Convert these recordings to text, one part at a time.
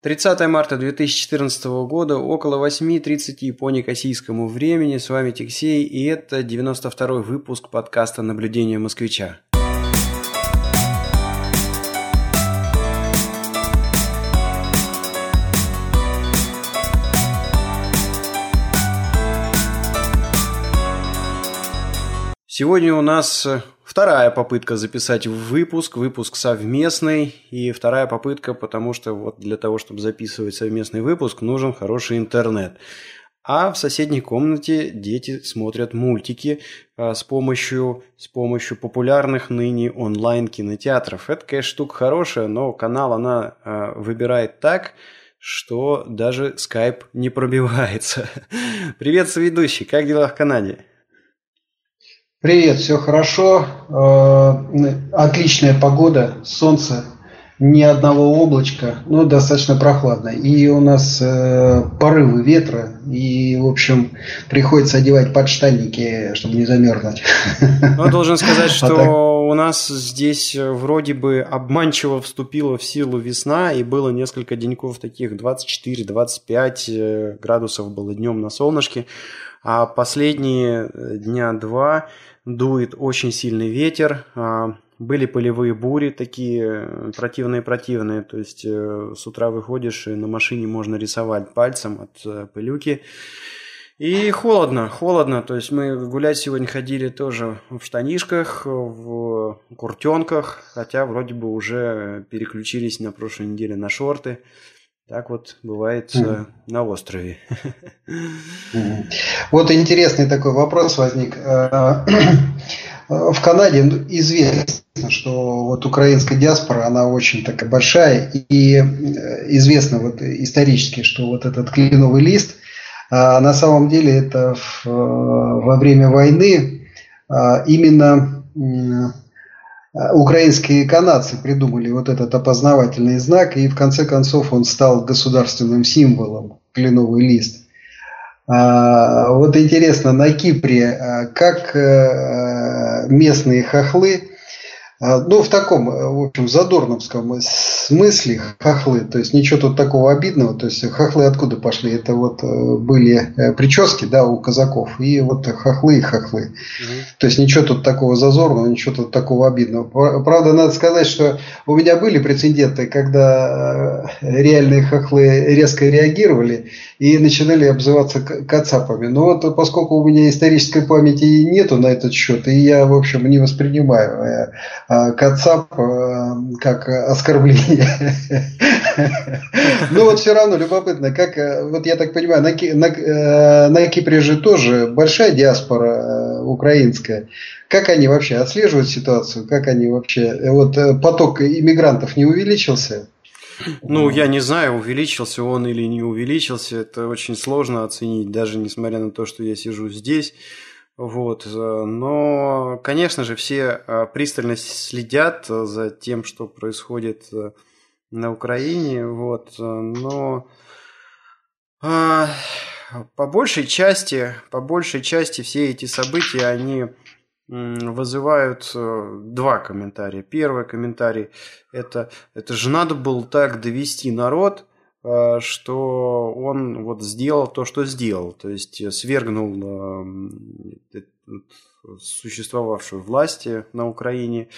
30 марта 2014 года, около 8.30 по некосийскому времени. С вами Тиксей, и это 92-й выпуск подкаста «Наблюдение москвича». Сегодня у нас вторая попытка записать выпуск, выпуск совместный, и вторая попытка, потому что вот для того, чтобы записывать совместный выпуск, нужен хороший интернет. А в соседней комнате дети смотрят мультики а, с, помощью, с помощью популярных ныне онлайн-кинотеатров. Это, конечно, штука хорошая, но канал она а, выбирает так, что даже скайп не пробивается. Привет, соведущий, как дела в Канаде? Привет, все хорошо. Э, отличная погода, солнце, ни одного облачка, ну, достаточно прохладно. И у нас э, порывы ветра, и, в общем, приходится одевать подштанники, чтобы не замерзнуть. Ну, должен сказать, что а у нас здесь вроде бы обманчиво вступила в силу весна, и было несколько деньков таких 24-25 э, градусов было днем на солнышке. А последние дня два дует очень сильный ветер, а, были полевые бури такие противные-противные, то есть э, с утра выходишь и на машине можно рисовать пальцем от э, пылюки. И холодно, холодно, то есть мы гулять сегодня ходили тоже в штанишках, в куртенках, хотя вроде бы уже переключились на прошлой неделе на шорты. Так вот бывает mm. на острове. Вот интересный такой вопрос возник. Э, в Канаде известно, что вот украинская диаспора, она очень такая большая, и известно вот исторически, что вот этот кленовый лист, на самом деле это во время войны именно Э, украинские канадцы придумали вот этот опознавательный знак, и в конце концов он стал государственным символом, кленовый лист. А, вот интересно, на Кипре э, как э, местные хохлы а, ну, в таком, э, в общем, задорновском смысле хохлы, то есть ничего тут такого обидного, то есть хохлы откуда пошли? Это вот э, были э, прически, да, у казаков, и вот хохлы и хохлы. Угу. То есть ничего тут такого зазорного, ничего тут такого обидного. Правда, надо сказать, что у меня были прецеденты, когда реальные хохлы резко реагировали и начинали обзываться кацапами. Но вот поскольку у меня исторической памяти нету на этот счет, и я, в общем, не воспринимаю а, Кацап а, как оскорбление. Но вот все равно любопытно, как, вот я так понимаю, на, на, э, Кипре же тоже большая диаспора э, украинская. Как они вообще отслеживают ситуацию? Как они вообще... Вот э, поток иммигрантов не увеличился? Ну, я не знаю, увеличился он или не увеличился. Это очень сложно оценить, даже несмотря на то, что я сижу здесь. Вот. Э, но, конечно же, все э, пристально следят за тем, что происходит э, на Украине. Вот. Но по большей части, по большей части все эти события, они вызывают два комментария. Первый комментарий это, это же надо было так довести народ, что он вот сделал то, что сделал, то есть э, свергнул э, существовавшую власти на Украине.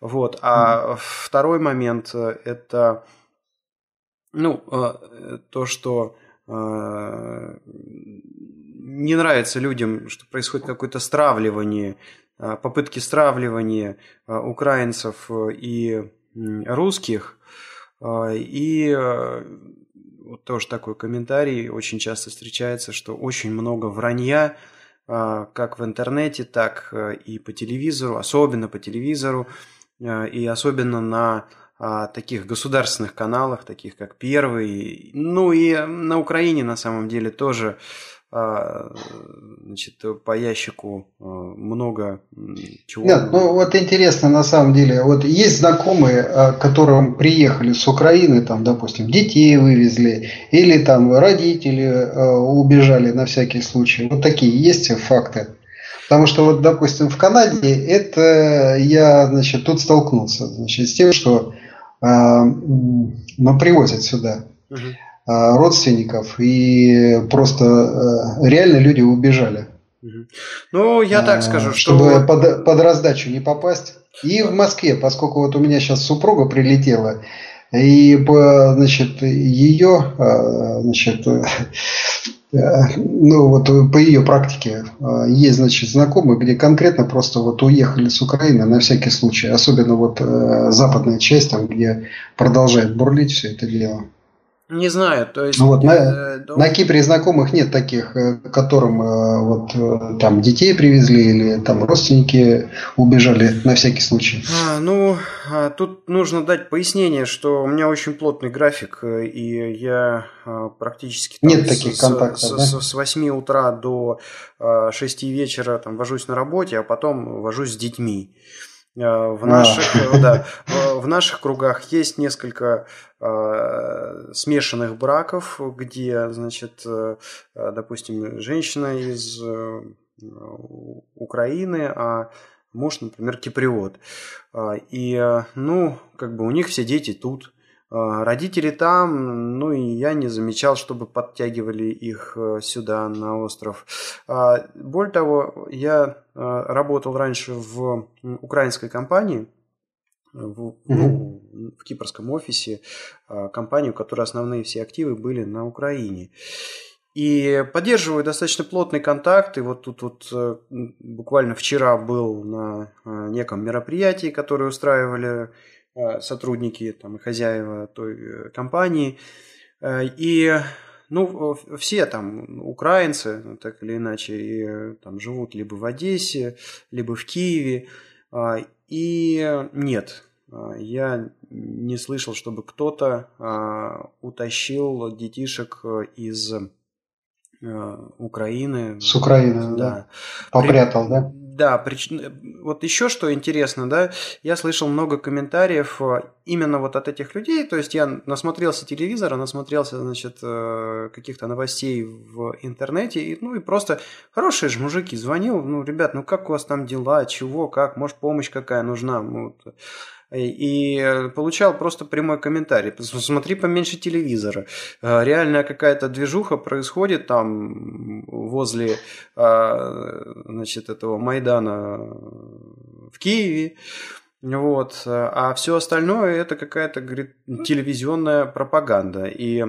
Вот. А mm. второй момент это ну, то, что не нравится людям, что происходит какое-то стравливание, попытки стравливания украинцев и русских. И вот тоже такой комментарий. Очень часто встречается, что очень много вранья, а, как в интернете, так э, и по телевизору, особенно по телевизору, э, и особенно на а, таких государственных каналах, таких как Первый, ну и на Украине на самом деле тоже значит, по ящику а, много чего. Нет, ну вот интересно на самом деле, вот есть знакомые, а, которым приехали с Украины, там, допустим, детей вывезли, или там родители убежали на всякий случай. Вот такие есть факты. Потому что вот, допустим, в Канаде это я, значит, тут столкнулся, значит, с тем, что э, ну, привозят сюда родственников, и просто реально люди убежали. Ну, я так скажу, чтобы что... под, под раздачу не попасть. И в Москве, поскольку вот у меня сейчас супруга прилетела, и значит, ее, значит, ну вот по ее практике есть, значит, знакомые, где конкретно просто вот уехали с Украины на всякий случай, особенно вот западная часть, там, где продолжает бурлить все это дело. Не знаю, то есть... Ну, вот на, э, на Кипре знакомых нет таких, э, которым э, вот э, там детей привезли или там родственники убежали на всякий случай. А, ну, а, тут нужно дать пояснение, что у меня очень плотный график, и я а, практически... Там, нет таких с, контактов, с, да? с, с 8 утра до 6 вечера там вожусь на работе, а потом вожусь с детьми. В а. наших, а. да, в наших кругах есть несколько э, смешанных браков, где, значит, э, допустим, женщина из э, Украины, а муж, например, киприот. И, ну, как бы у них все дети тут. А, родители там, ну и я не замечал, чтобы подтягивали их э, сюда, на остров. А, более того, я а, работал раньше в украинской компании, в, ну, в кипрском офисе, компанию, у которой основные все активы были на Украине. И поддерживаю достаточно плотный контакт. И вот тут вот э, буквально вчера был на неком мероприятии, которое устраивали Э, сотрудники там, и хозяева той э, компании. Э, и ну, все там украинцы, ну, так или иначе, и, там живут либо в Одессе, либо в Киеве. И нет, я не слышал, чтобы кто-то утащил детишек из Украины. С Украины, да. да. Попрятал, При... да? Да, прич... вот еще что интересно, да, я слышал много комментариев э, именно вот от этих людей, то есть я насмотрелся телевизора, насмотрелся, значит, э, каких-то новостей в интернете, и, ну и просто хорошие же мужики, звонил, ну, ребят, ну как у вас там дела, чего, как, может помощь какая нужна, ну, вот, и получал просто прямой комментарий. Смотри поменьше телевизора. Э, реальная какая-то движуха происходит там возле э, значит, этого Майдана в Киеве. Вот. А все остальное это какая-то говорит, телевизионная пропаганда. И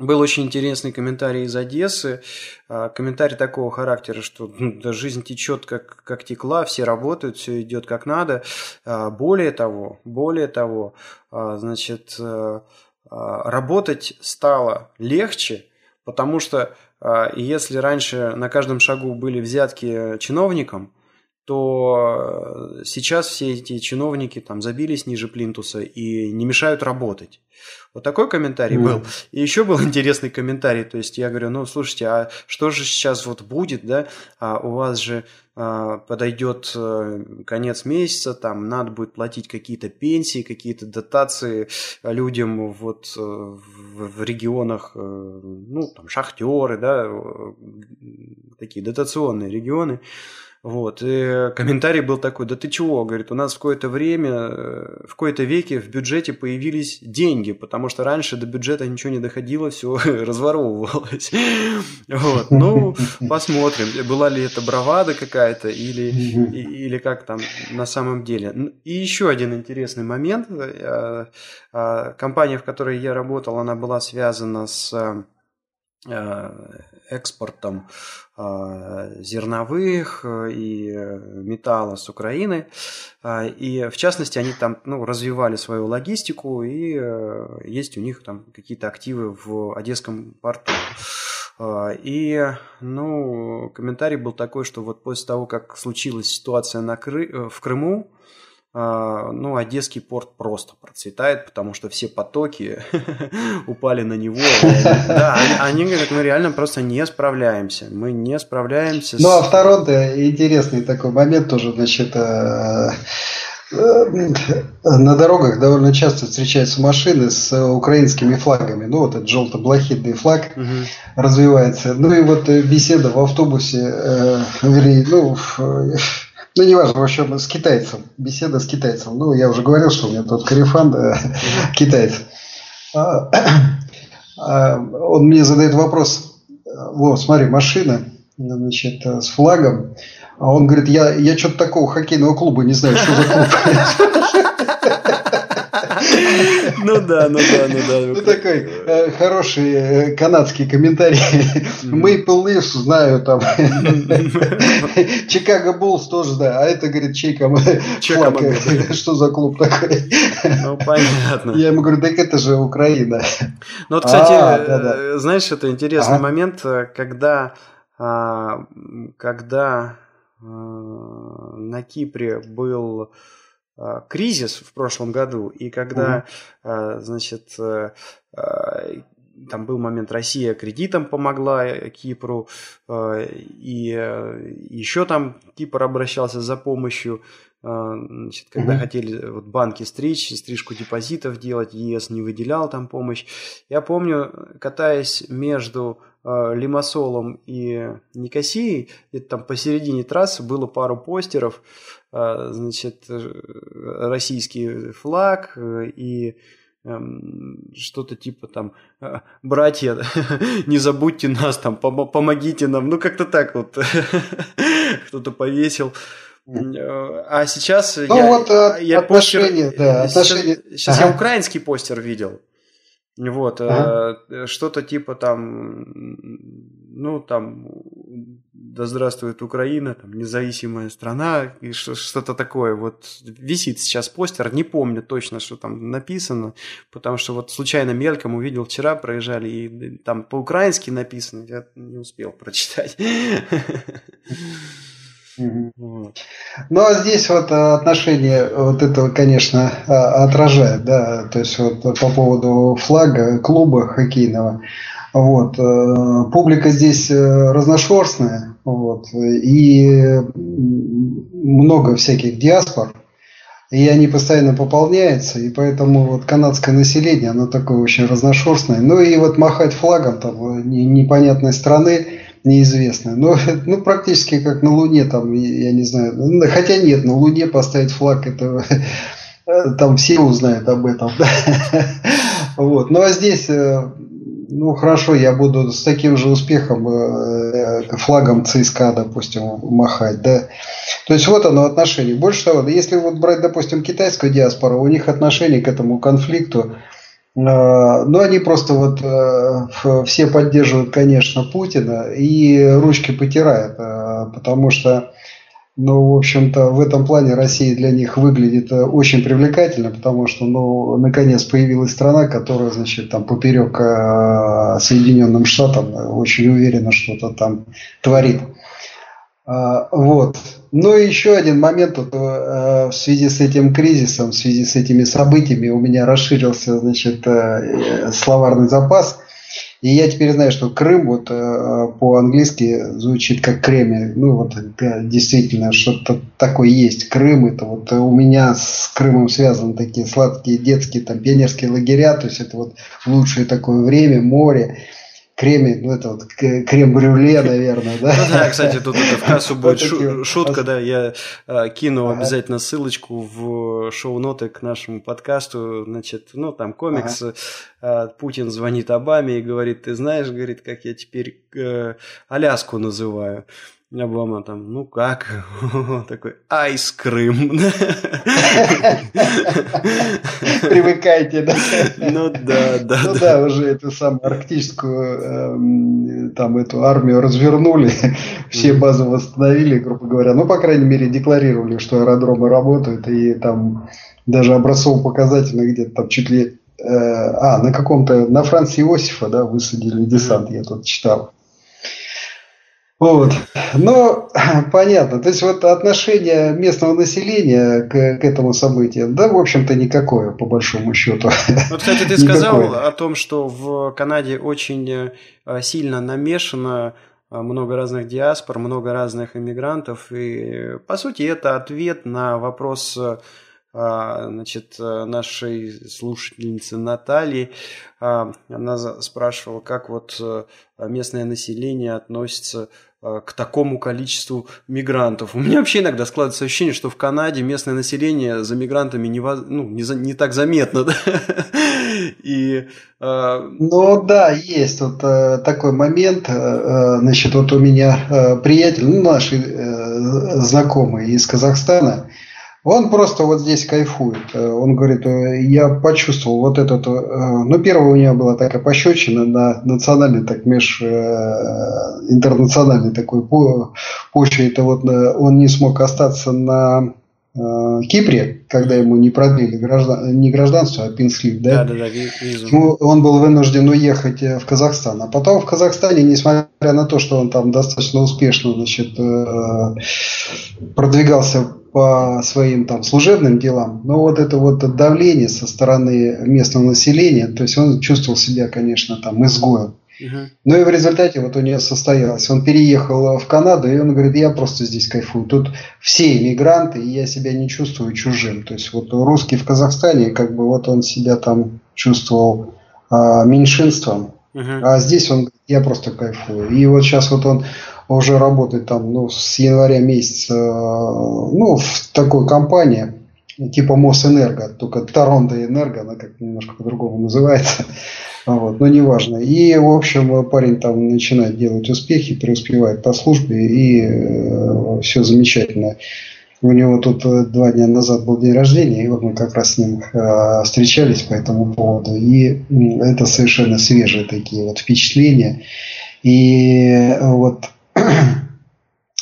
был очень интересный комментарий из Одессы. А, комментарий такого характера, что ну, да, жизнь течет как, как текла, все работают, все идет как надо. А, более того, более того, а, значит, э, работать стало легче, потому что если раньше на каждом шагу были взятки чиновникам, то э, сейчас все эти чиновники там забились ниже плинтуса и не мешают работать. Вот такой комментарий mm. был. И еще был интересный комментарий. То есть я говорю, ну слушайте, а что же сейчас вот будет, да? А у вас же а, подойдет а, конец месяца, там надо будет платить какие-то пенсии, какие-то дотации людям вот э, в, в регионах, э, ну там шахтеры, да, такие дотационные регионы. Вот. И комментарий был такой, да ты чего, говорит, у нас в какое-то время, э, в какое-то веке в бюджете появились деньги, потому что раньше до бюджета ничего не доходило, все разворовывалось. Вот. Ну, посмотрим, была ли это бравада какая-то или, или как там на самом деле. И еще один интересный момент. Э, э, компания, в которой я работал, она была связана с экспортом а, зерновых э, и металла с Украины. И в частности, они там ну, развивали свою логистику, и э, есть у них там какие-то активы в Одесском порту. И, ну, комментарий был такой, что вот после того, как случилась ситуация на Кры... Э, в Крыму, ну, Одесский порт просто процветает, потому что все потоки упали на него. Да, они, говорят, мы реально просто не справляемся. Мы не справляемся. Ну, а второй интересный такой момент тоже, значит, э, э, на дорогах довольно часто встречаются машины с украинскими флагами. Ну, вот этот желто-блохидный флаг угу. развивается. Ну, и вот беседа в автобусе, э, вернее, ну, ну, неважно, в общем, с китайцем. Беседа с китайцем. Ну, я уже говорил, что у меня тот корефан да, китайец. А, он мне задает вопрос, вот, смотри, машина, значит, с флагом, а он говорит, я, я что-то такого хоккейного клуба не знаю, что за клуб. Ну да, ну да, ну да. Ну такой э, хороший э, канадский комментарий. Мейпл Ливс знаю там. Чикаго Буллс тоже знаю. А это, говорит, чей флаг. Что за клуб такой? Ну, понятно. Я ему говорю, так это же Украина. Ну вот, кстати, а, знаешь, это интересный момент, когда а, когда на Кипре был кризис в прошлом году, и когда, угу. значит, э, там был момент, Россия кредитом помогла Кипру, и э, еще там Кипр обращался за помощью, значит, когда угу. хотели вот банки стричь, стрижку депозитов делать, ЕС не выделял там помощь. Я помню, катаясь между Лимассолом и Никосией, где-то там посередине трассы было пару постеров, а, значит, э, российский флаг э, и эм, что-то типа там «А, братья не забудьте нас там помогите нам ну как-то так вот кто-то повесил э, а сейчас ну, я, вот, я отношения, постер, да, отношения. сейчас, сейчас ага. я украинский постер видел вот, ага. э, что-то типа там, ну там, да здравствует Украина, там, независимая страна, и что-то такое. Вот висит сейчас постер, не помню точно, что там написано, потому что вот случайно мельком увидел вчера, проезжали, и там по-украински написано, я не успел прочитать. Ну а здесь вот э, отношение вот этого, конечно, а, отражает, да, то есть вот по поводу флага клуба хоккейного, вот, э, публика здесь э, разношерстная, вот, и много всяких диаспор, и они постоянно пополняются, и поэтому вот канадское население, оно такое очень разношерстное. Ну и вот махать флагом там непонятной страны, неизвестная. Но ну, практически как на Луне, там, я не знаю. Ну, хотя нет, на Луне поставить флаг, это там все узнают об этом. Вот. Ну а здесь, э, ну хорошо, я буду с таким же успехом э, флагом ЦСКА, допустим, махать, да. То есть вот оно отношение. Больше того, если вот брать, допустим, китайскую диаспору, у них отношение к этому конфликту, а, ну, они просто вот э, все поддерживают, конечно, Путина и ручки потирают, э, потому что, ну, в общем-то, в этом плане Россия для них выглядит э, очень привлекательно, потому что, ну, наконец появилась страна, которая, значит, там поперек Соединенным Штатам очень уверенно что-то там творит. А, вот. Ну и еще один момент вот, э, в связи с этим кризисом, в связи с этими событиями у меня расширился значит, э, словарный запас. И я теперь знаю, что Крым вот э, по-английски звучит как Кремль. Ну вот действительно что-то такое есть. Крым это вот у меня с Крымом связаны такие сладкие детские там пионерские лагеря. То есть это вот лучшее такое время, море креме, ну это вот крем-брюле, наверное, да? Ну да, кстати, тут это в кассу будет шутка, да, я а, кину обязательно ссылочку в шоу-ноты к нашему подкасту, значит, ну там комикс, а, Путин звонит Обаме и говорит, ты знаешь, говорит, как я теперь э, Аляску называю. Обама там, ну как? Такой, айс Крым. Привыкайте, да? Ну да, да. Ну да, уже эту самую арктическую эм, там эту армию развернули, все базы восстановили, грубо говоря. Ну, по крайней мере, декларировали, что аэродромы работают, и там даже образцово-показательно где-то там чуть ли э, а, на каком-то, на Франции Иосифа, да, высадили десант, я тут читал. Вот. Ну, понятно. То есть вот отношение местного населения к, к этому событию, да, в общем-то, никакое, по большому счету. Вот, кстати, ты сказал о том, что в Канаде очень э, сильно намешано э, много разных диаспор, много разных иммигрантов. И, по сути, это ответ на вопрос, э, а, значит, нашей слушательницы Натальи. Она спрашивала, как вот местное население относится к такому количеству мигрантов. У меня вообще иногда складывается ощущение, что в Канаде местное население за мигрантами не, ну, не, за, не так заметно. Да? И, э... Ну да, есть вот э, такой момент. Э, э значит, вот у меня э, приятель, ну, наши э, знакомые из Казахстана, он просто вот здесь кайфует. Э, он говорит, э, я почувствовал вот этот... Э, ну, первое у него была такая пощечина на национальный, так, меж... интернациональный такой почве. Это вот он не смог остаться на Кипре, когда ему не продлили граждан, не гражданство, а пинслив, да? Да, да, да, визу. Он был вынужден уехать в Казахстан. А потом в Казахстане, несмотря на то, что он там достаточно успешно, значит, продвигался по своим там служебным делам, но вот это вот давление со стороны местного населения, то есть он чувствовал себя, конечно, там изгоем. Ну и в результате вот у него состоялось. Он переехал в Канаду, и он говорит, я просто здесь кайфую. Тут все иммигранты, и я себя не чувствую чужим. То есть вот русский в Казахстане, как бы вот он себя там чувствовал а, меньшинством. Uh-huh. А здесь он, я просто кайфую. И вот сейчас вот он уже работает там ну, с января месяца ну, в такой компании типа Мосэнерго, только Торонто Энерго, она как немножко по-другому называется, вот, но неважно. И, в общем, парень там начинает делать успехи, преуспевает по службе, и э, все замечательно. У него тут э, два дня назад был день рождения, и вот мы как раз с ним э, встречались по этому поводу. И это совершенно свежие такие вот впечатления. И вот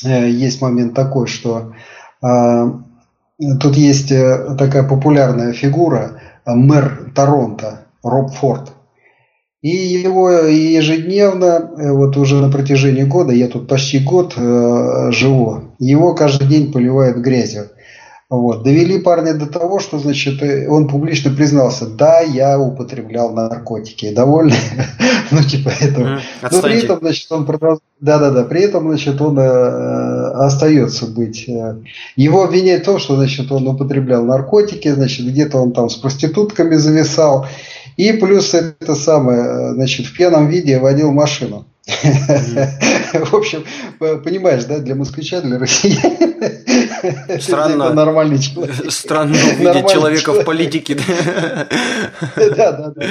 Э, есть момент такой, что тут есть такая популярная фигура, мэр Торонто, Роб Форд. И его ежедневно, вот уже на протяжении года, я тут почти год э, живу, его каждый день поливают грязью. Вот. Довели парня до того, что, значит, он публично признался, да, я употреблял наркотики. Довольно, ну, типа, этого. Но при этом, значит, он продолжает, да-да-да, при этом, значит, он э, остается быть. Э, его обвиняют в том, что, значит, он употреблял наркотики, значит, где-то он там с проститутками зависал. И плюс это самое, значит, в пьяном виде водил машину. В общем, понимаешь, да, для москвича, для россиянина Странно. нормальный человек. Странно увидеть человека в политике. Да, да, да.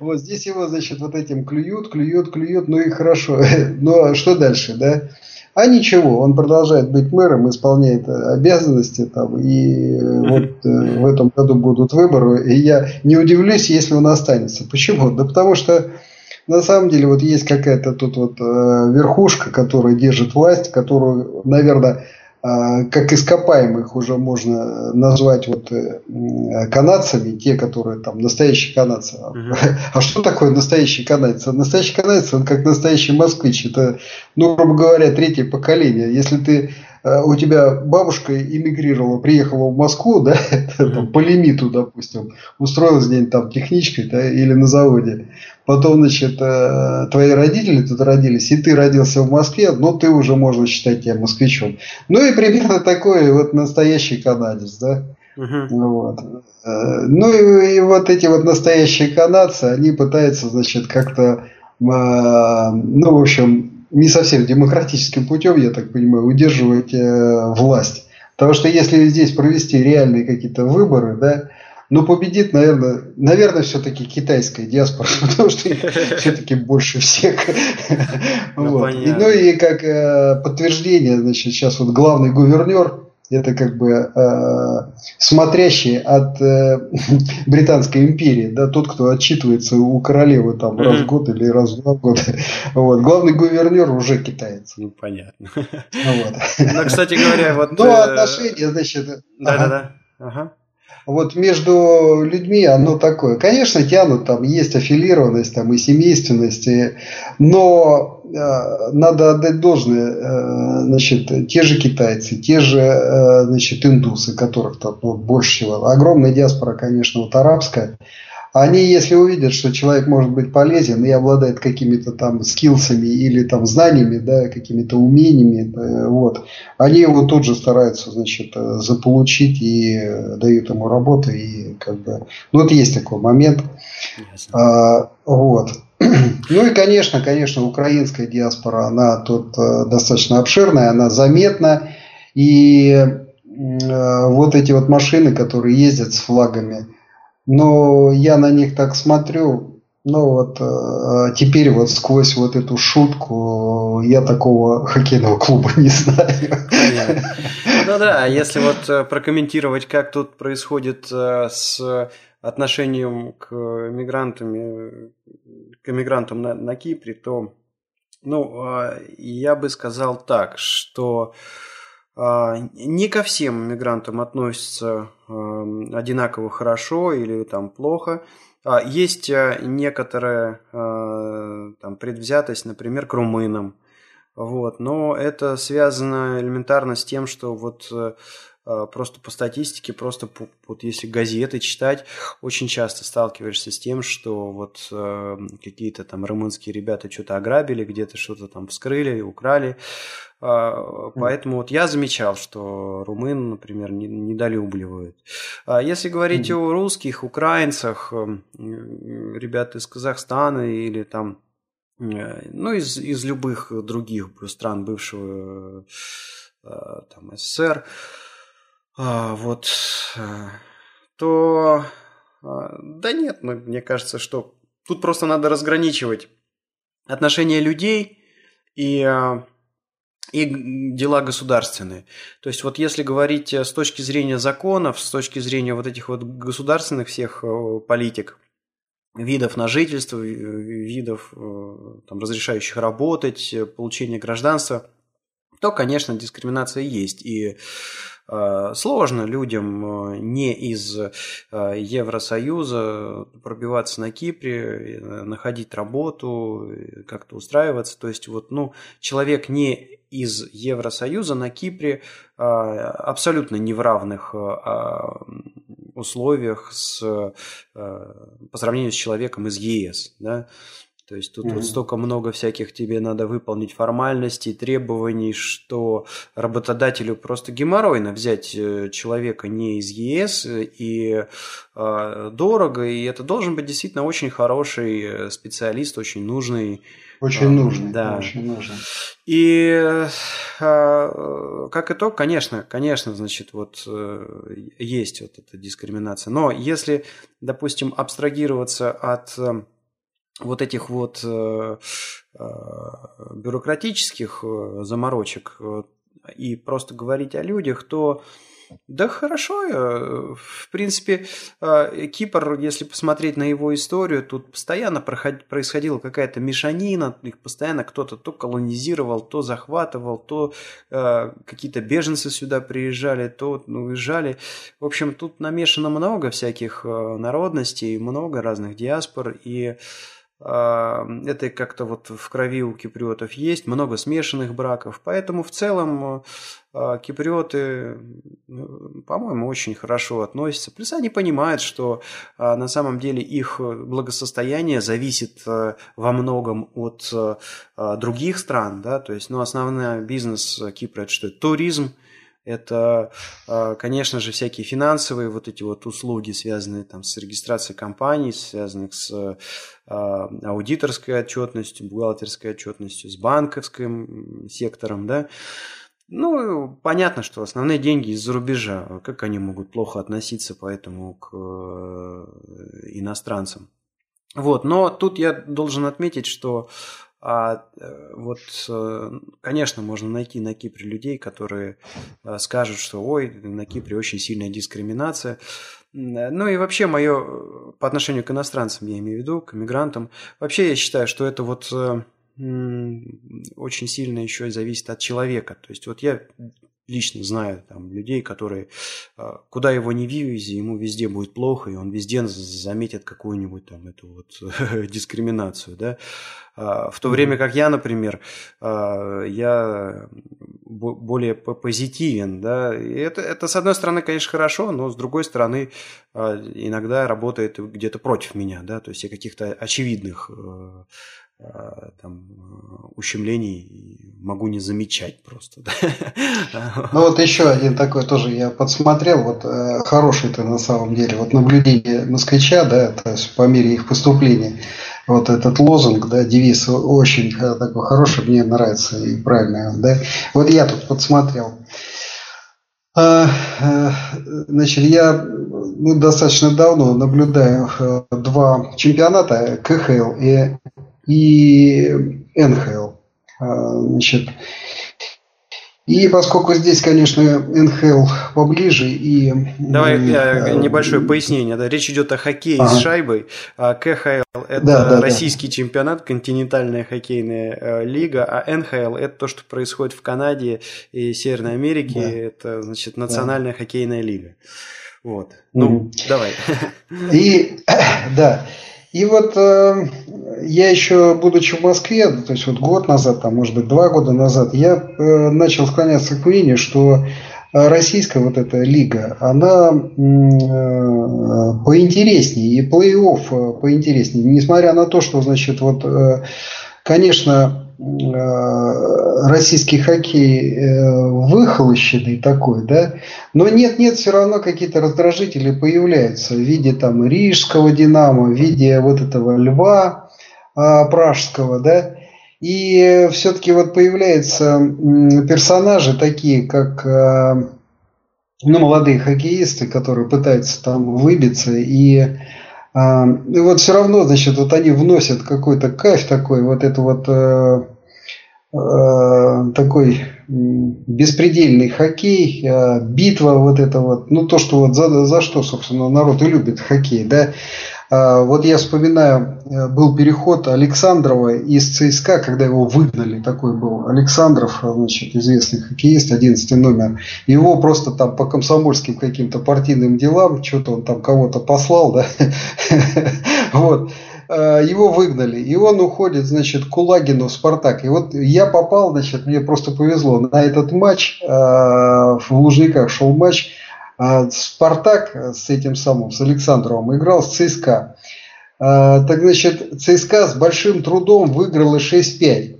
Вот здесь его, значит, вот этим клюют, клюют, клюют, ну и хорошо. Но что дальше, да? А ничего, он продолжает быть мэром, исполняет обязанности там, и вот э, в этом году будут выборы, и я не удивлюсь, если он останется. Почему? Да потому что на самом деле вот есть какая-то тут вот э, верхушка, которая держит власть, которую, наверное, э, как ископаемых уже можно назвать вот э, канадцами, те, которые там настоящие канадцы. Uh-huh. А что такое настоящий канадец? Настоящий канадец, он как настоящий москвич. Это, ну, грубо говоря, третье поколение. Если ты у тебя бабушка эмигрировала, приехала в Москву, да, там, по лимиту, допустим, устроилась где-нибудь там техничкой да, или на заводе, потом, значит, э, твои родители тут родились, и ты родился в Москве, ну, ты уже можно считать тебя москвичом. Ну, и примерно такой вот настоящий канадец, да. Uh-huh. Вот. Э, ну и, и вот эти вот настоящие канадцы, они пытаются, значит, как-то, э, ну, в общем, не совсем демократическим путем, я так понимаю, удерживать власть. Потому что если здесь провести реальные какие-то выборы, да, но победит, наверное, наверное, все-таки китайская диаспора, потому что все-таки больше всех. Ну, и, ну и как э, подтверждение, значит, сейчас вот главный гувернер, это как бы э, смотрящий от э, Британской империи, да, тот, кто отчитывается у королевы там раз в год или раз в два года. Вот. Главный гувернер уже китаец. Ну, понятно. Ну, вот. ну кстати говоря, вот... Ну, э, отношения, значит... Да-да-да. Ага вот между людьми оно такое. Конечно, тянут, там есть аффилированность, там и семейственность, и, но э, надо отдать должное, э, значит, те же китайцы, те же, э, значит, индусы, которых там ну, больше всего. Огромная диаспора, конечно, вот арабская, Они, если увидят, что человек может быть полезен и обладает какими-то там скиллсами или там знаниями, да, какими-то умениями, да, вот, они его тут же стараются, значит, заполучить и дают ему работу и как бы, ну вот есть такой момент, а, вот. Ну и, конечно, конечно, украинская диаспора, она тут э, достаточно обширная, она заметна. И э, вот эти вот машины, которые ездят с флагами, но я на них так смотрю, ну вот э, теперь вот сквозь вот эту шутку я такого хоккейного клуба не знаю. Ну да, если вот прокомментировать, как тут происходит с отношением к мигрантам, к мигрантам на, на Кипре, то ну, а, я бы сказал так, что а, не ко всем мигрантам относятся одинаково хорошо или там плохо. А, есть некоторая там, предвзятость, например, к румынам. Вот. Но это связано элементарно с тем, что вот Э, просто по статистике, просто по, вот если газеты читать, очень часто сталкиваешься с тем, что вот э, какие-то там румынские ребята что-то ограбили, где-то что-то там вскрыли, украли. Э, поэтому вот я замечал, что румын, например, не, недолюбливают. А если говорить mm-hmm. о русских, украинцах, э, ребят из Казахстана или там, э, ну, из, из любых других стран бывшего э, там СССР, а, вот, а, то а, да нет, ну, мне кажется, что тут просто надо разграничивать отношения людей и, а, и дела государственные. То есть вот если говорить с точки зрения законов, с точки зрения вот этих вот государственных всех э, политик, видов на жительство, видов э, там, разрешающих работать, получения гражданства, то, конечно, дискриминация есть. И Э, сложно людям э, не из э, Евросоюза пробиваться на Кипре, находить работу, как-то устраиваться. То есть вот, ну, человек не из Евросоюза на Кипре абсолютно не в равных а, условиях с, по сравнению с человеком из ЕС. Да? То есть тут mm-hmm. вот столько много всяких тебе надо выполнить формальностей, требований, что работодателю просто геморройно взять э, человека не из ЕС и э, дорого, и это должен быть действительно очень хороший э, специалист, очень нужный. Очень а, нужный, да. Очень нужный. И а, как итог, конечно, конечно, значит, вот есть вот эта дискриминация. Но если, допустим, абстрагироваться от вот этих вот э, э, бюрократических э, заморочек и просто говорить о людях, то да хорошо, в принципе, Кипр, если посмотреть на его историю, тут постоянно происходила какая-то мешанина, их постоянно кто-то то колонизировал, то захватывал, то какие-то беженцы сюда приезжали, то уезжали. В общем, тут намешано много всяких народностей, много разных диаспор, и это как-то вот в крови у киприотов есть, много смешанных браков, поэтому в целом а, киприоты, по-моему, очень хорошо относятся. Плюс они понимают, что а, на самом деле их благосостояние зависит а, во многом от других стран, да, то есть, ну, основной бизнес Кипра – это что? Туризм – это, а, конечно же, всякие финансовые вот эти вот услуги, связанные там с регистрацией компаний, связанных с а, аудиторской отчетностью, бухгалтерской отчетностью, с банковским сектором, да. Ну, понятно, что основные деньги из-за рубежа. Как они могут плохо относиться поэтому к э, иностранцам? Вот, но тут я должен отметить, что а э, вот, э, конечно, можно найти на Кипре людей, которые э, скажут, что ой, на Кипре очень сильная дискриминация. Ну и вообще мое по отношению к иностранцам, я имею в виду, к мигрантам, вообще я считаю, что это вот очень сильно еще зависит от человека. То есть вот я лично знаю там людей, которые а, куда его не вивези, ему везде будет плохо, и он везде заметит какую-нибудь там эту вот дискриминацию, да. А, в то время как я, например, а, я более позитивен, да. И это, это с одной стороны, конечно, хорошо, но с другой стороны иногда работает где-то против меня, да. То есть я каких-то очевидных э, Э, там, э, ущемлений могу не замечать просто. Ну вот еще один такой тоже я подсмотрел, вот э, хороший это на самом деле, вот наблюдение москвича, да, то есть по мере их поступления, вот этот лозунг, да, девиз очень такой хороший, мне нравится и правильный, да. Вот я тут подсмотрел. Значит, я ну, достаточно давно наблюдаю два чемпионата КХЛ и и НХЛ. А, значит, и поскольку здесь, конечно, НХЛ поближе и... Давай э, небольшое пояснение. Да? Речь идет о хоккее ага. с шайбой. А КХЛ – это да, да, российский да. чемпионат, континентальная хоккейная э, лига, а НХЛ – это то, что происходит в Канаде и Северной Америке. Да. Это, значит, национальная да. хоккейная лига. Вот. Ну, угу. давай. И, да. И вот э, я еще, будучи в Москве, то есть вот год назад, там, может быть, два года назад, я э, начал склоняться к мнению, что российская вот эта лига, она э, поинтереснее, и плей-офф э, поинтереснее, несмотря на то, что, значит, вот, э, конечно, российский хоккей э, выхолощенный такой, да, но нет-нет, все равно какие-то раздражители появляются в виде там рижского Динамо, в виде вот этого льва а, пражского, да, и все-таки вот появляются персонажи такие, как э, ну, молодые хоккеисты, которые пытаются там выбиться и и вот все равно, значит, вот они вносят какой-то кайф такой, вот это вот э, э, такой беспредельный хоккей, э, битва вот это вот, ну то, что вот за, за что, собственно, народ и любит хоккей, да, вот я вспоминаю, э, был переход Александрова из ЦСКА, когда его выгнали, такой был Александров, значит, известный хоккеист, 11 номер. Его просто там по комсомольским каким-то партийным делам, что-то он там кого-то послал, да, вот а, его выгнали, и он уходит, значит, Кулагину в «Спартак». И вот я попал, значит, мне просто повезло на этот матч, а, в Лужниках шел матч, а Спартак с этим самым, с Александровым, играл с ЦСКА. А, так, значит, ЦСКА с большим трудом выиграла 6-5.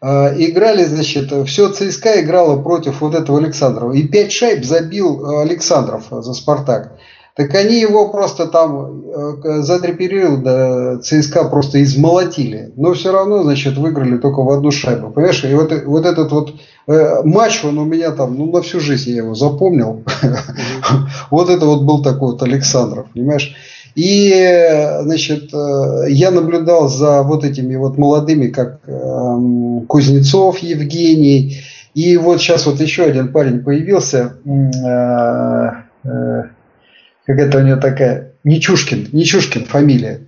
А, играли, значит, все ЦСКА играло против вот этого Александрова. И 5 шайб забил Александров за Спартак. Так они его просто там э, за три периода ЦСКА просто измолотили. Но все равно, значит, выиграли только в одну шайбу. Понимаешь, и вот, вот этот вот э, матч, он у меня там, ну, на всю жизнь я его запомнил. Вот это вот был такой вот Александров, понимаешь. И, значит, э, я наблюдал за вот этими вот молодыми, как эм, Кузнецов Евгений. И вот сейчас вот еще один парень появился как это у него такая, Нечушкин, Нечушкин фамилия.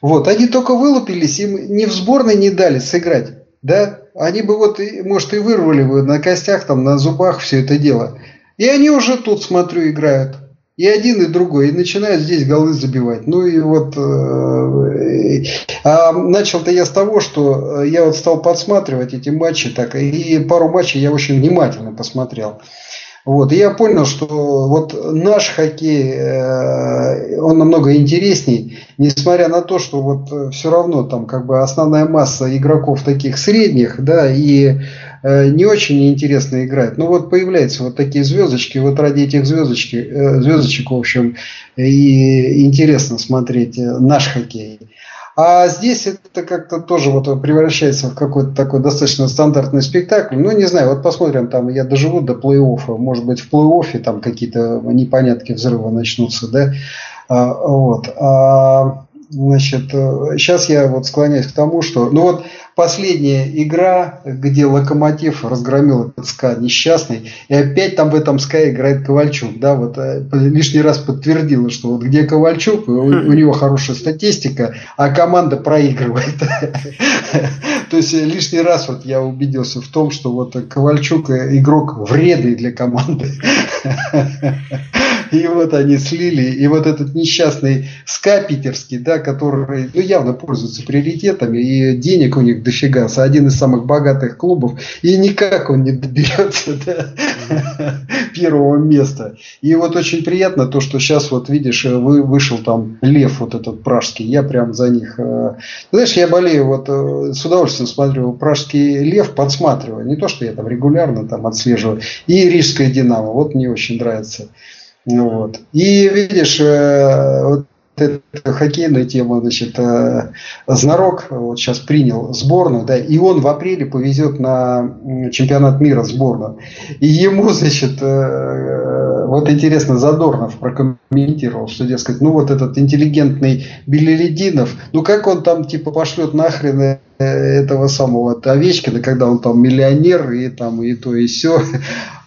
Вот, они только вылупились, им ни в сборной не дали сыграть, да, они бы вот, может, и вырвали бы на костях, там, на зубах все это дело. И они уже тут, смотрю, играют. И один, и другой. И начинают здесь голы забивать. Ну и вот... Э, а начал-то я с того, что я вот стал подсматривать эти матчи. Так, и пару матчей я очень внимательно посмотрел. Вот, и я понял, что вот наш хоккей, э, он намного интересней, несмотря на то, что вот э, все равно там как бы основная масса игроков таких средних, да, и э, не очень интересно играет. Но вот появляются вот такие звездочки, вот ради этих звездочки, звездочек, в общем, и интересно смотреть наш хоккей. А здесь это как-то тоже вот превращается в какой-то такой достаточно стандартный спектакль. Ну, не знаю, вот посмотрим, там я доживу до плей-оффа. Может быть, в плей-оффе там какие-то непонятки взрывы начнутся, да? А, вот. А, значит, сейчас я вот склоняюсь к тому, что... Ну вот последняя игра, где Локомотив разгромил этот СКА несчастный, и опять там в этом СКА играет Ковальчук, да, вот э, лишний раз подтвердило, что вот где Ковальчук, у, у него хорошая статистика, а команда проигрывает. То есть э, лишний раз вот я убедился в том, что вот Ковальчук игрок вредный для команды. И вот они слили. И вот этот несчастный СКА питерский, да, который ну, явно пользуется приоритетами, и денег у них дофига, один из самых богатых клубов, и никак он не доберется до первого места. И вот очень приятно то, что сейчас вот видишь, вы, вышел там Лев вот этот пражский, я прям за них. Э, знаешь, я болею, вот э, с удовольствием смотрю пражский Лев, подсматриваю. Не то, что я там регулярно там отслеживаю. И Рижская Динамо, вот мне очень нравится. Вот. И видишь, э, вот эта хоккейная тема, значит, э, Знарок вот сейчас принял сборную, да, и он в апреле повезет на чемпионат мира сборную. И ему, значит, э, вот интересно, Задорнов прокомментировал, что, дескать, ну вот этот интеллигентный Белелединов, ну как он там типа пошлет нахрен этого самого Овечкина, когда он там миллионер и там и то и все,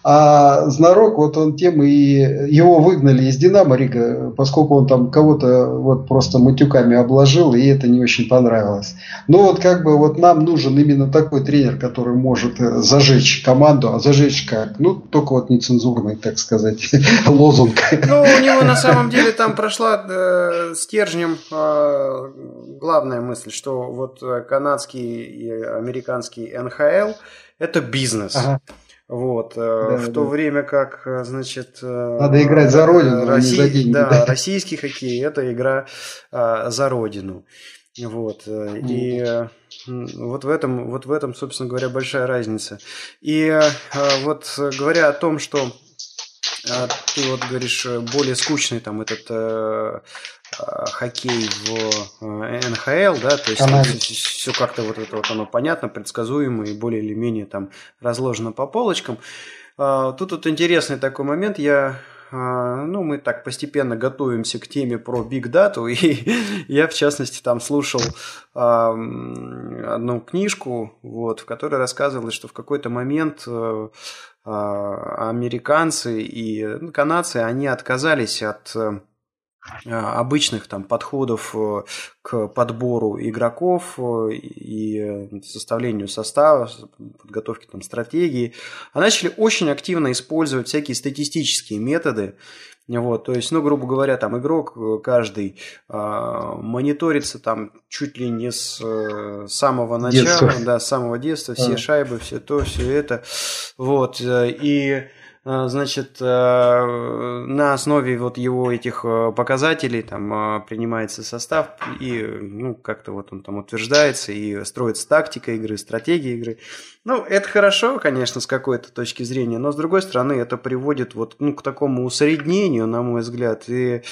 а Знарок, вот он тем и его выгнали из Динамо Рига, поскольку он там кого-то вот просто матюками обложил, и это не очень понравилось. Но вот как бы вот нам нужен именно такой тренер, который может э, зажечь команду, а зажечь как? Ну, только вот нецензурный, так сказать, лозунг. Ну, у него на самом деле там прошла э, стержнем э, главная мысль, что вот э, канадский и американский НХЛ – это бизнес. Ага. Вот, э, да, в да. то время как, э, значит... Э, Надо играть за родину, Россий, а не за деньги. Да, да, российский хоккей – это игра а, за родину. Вот, и вот в этом, вот в этом, собственно говоря, большая разница. И а, вот говоря о том, что ты вот говоришь более скучный там этот хоккей в э, НХЛ, да, то есть Канаде. все как-то вот это вот оно понятно, предсказуемо и более или менее там разложено по полочкам. А, тут вот интересный такой момент, я а, ну, мы так постепенно готовимся к теме про Big Data, и я, в частности, там слушал одну книжку, вот, в которой рассказывалось, что в какой-то момент э, а, американцы и ну, канадцы, они отказались от обычных там подходов э, к подбору игроков э, и составлению состава, подготовке там стратегии, а начали очень активно использовать всякие статистические методы. Вот, то есть, ну, грубо говоря, там игрок э, каждый а, мониторится там чуть ли не с самого начала, детства. да, с самого детства, все а. шайбы, все то, все это. Вот, и Э, значит, э, на основе вот его этих э, показателей там принимается состав и, ну, как-то вот он там утверждается и строится тактика игры, стратегия игры. Ну, это хорошо, конечно, с какой-то точки зрения, но с другой стороны это приводит вот ну, к такому усреднению, на мой взгляд, и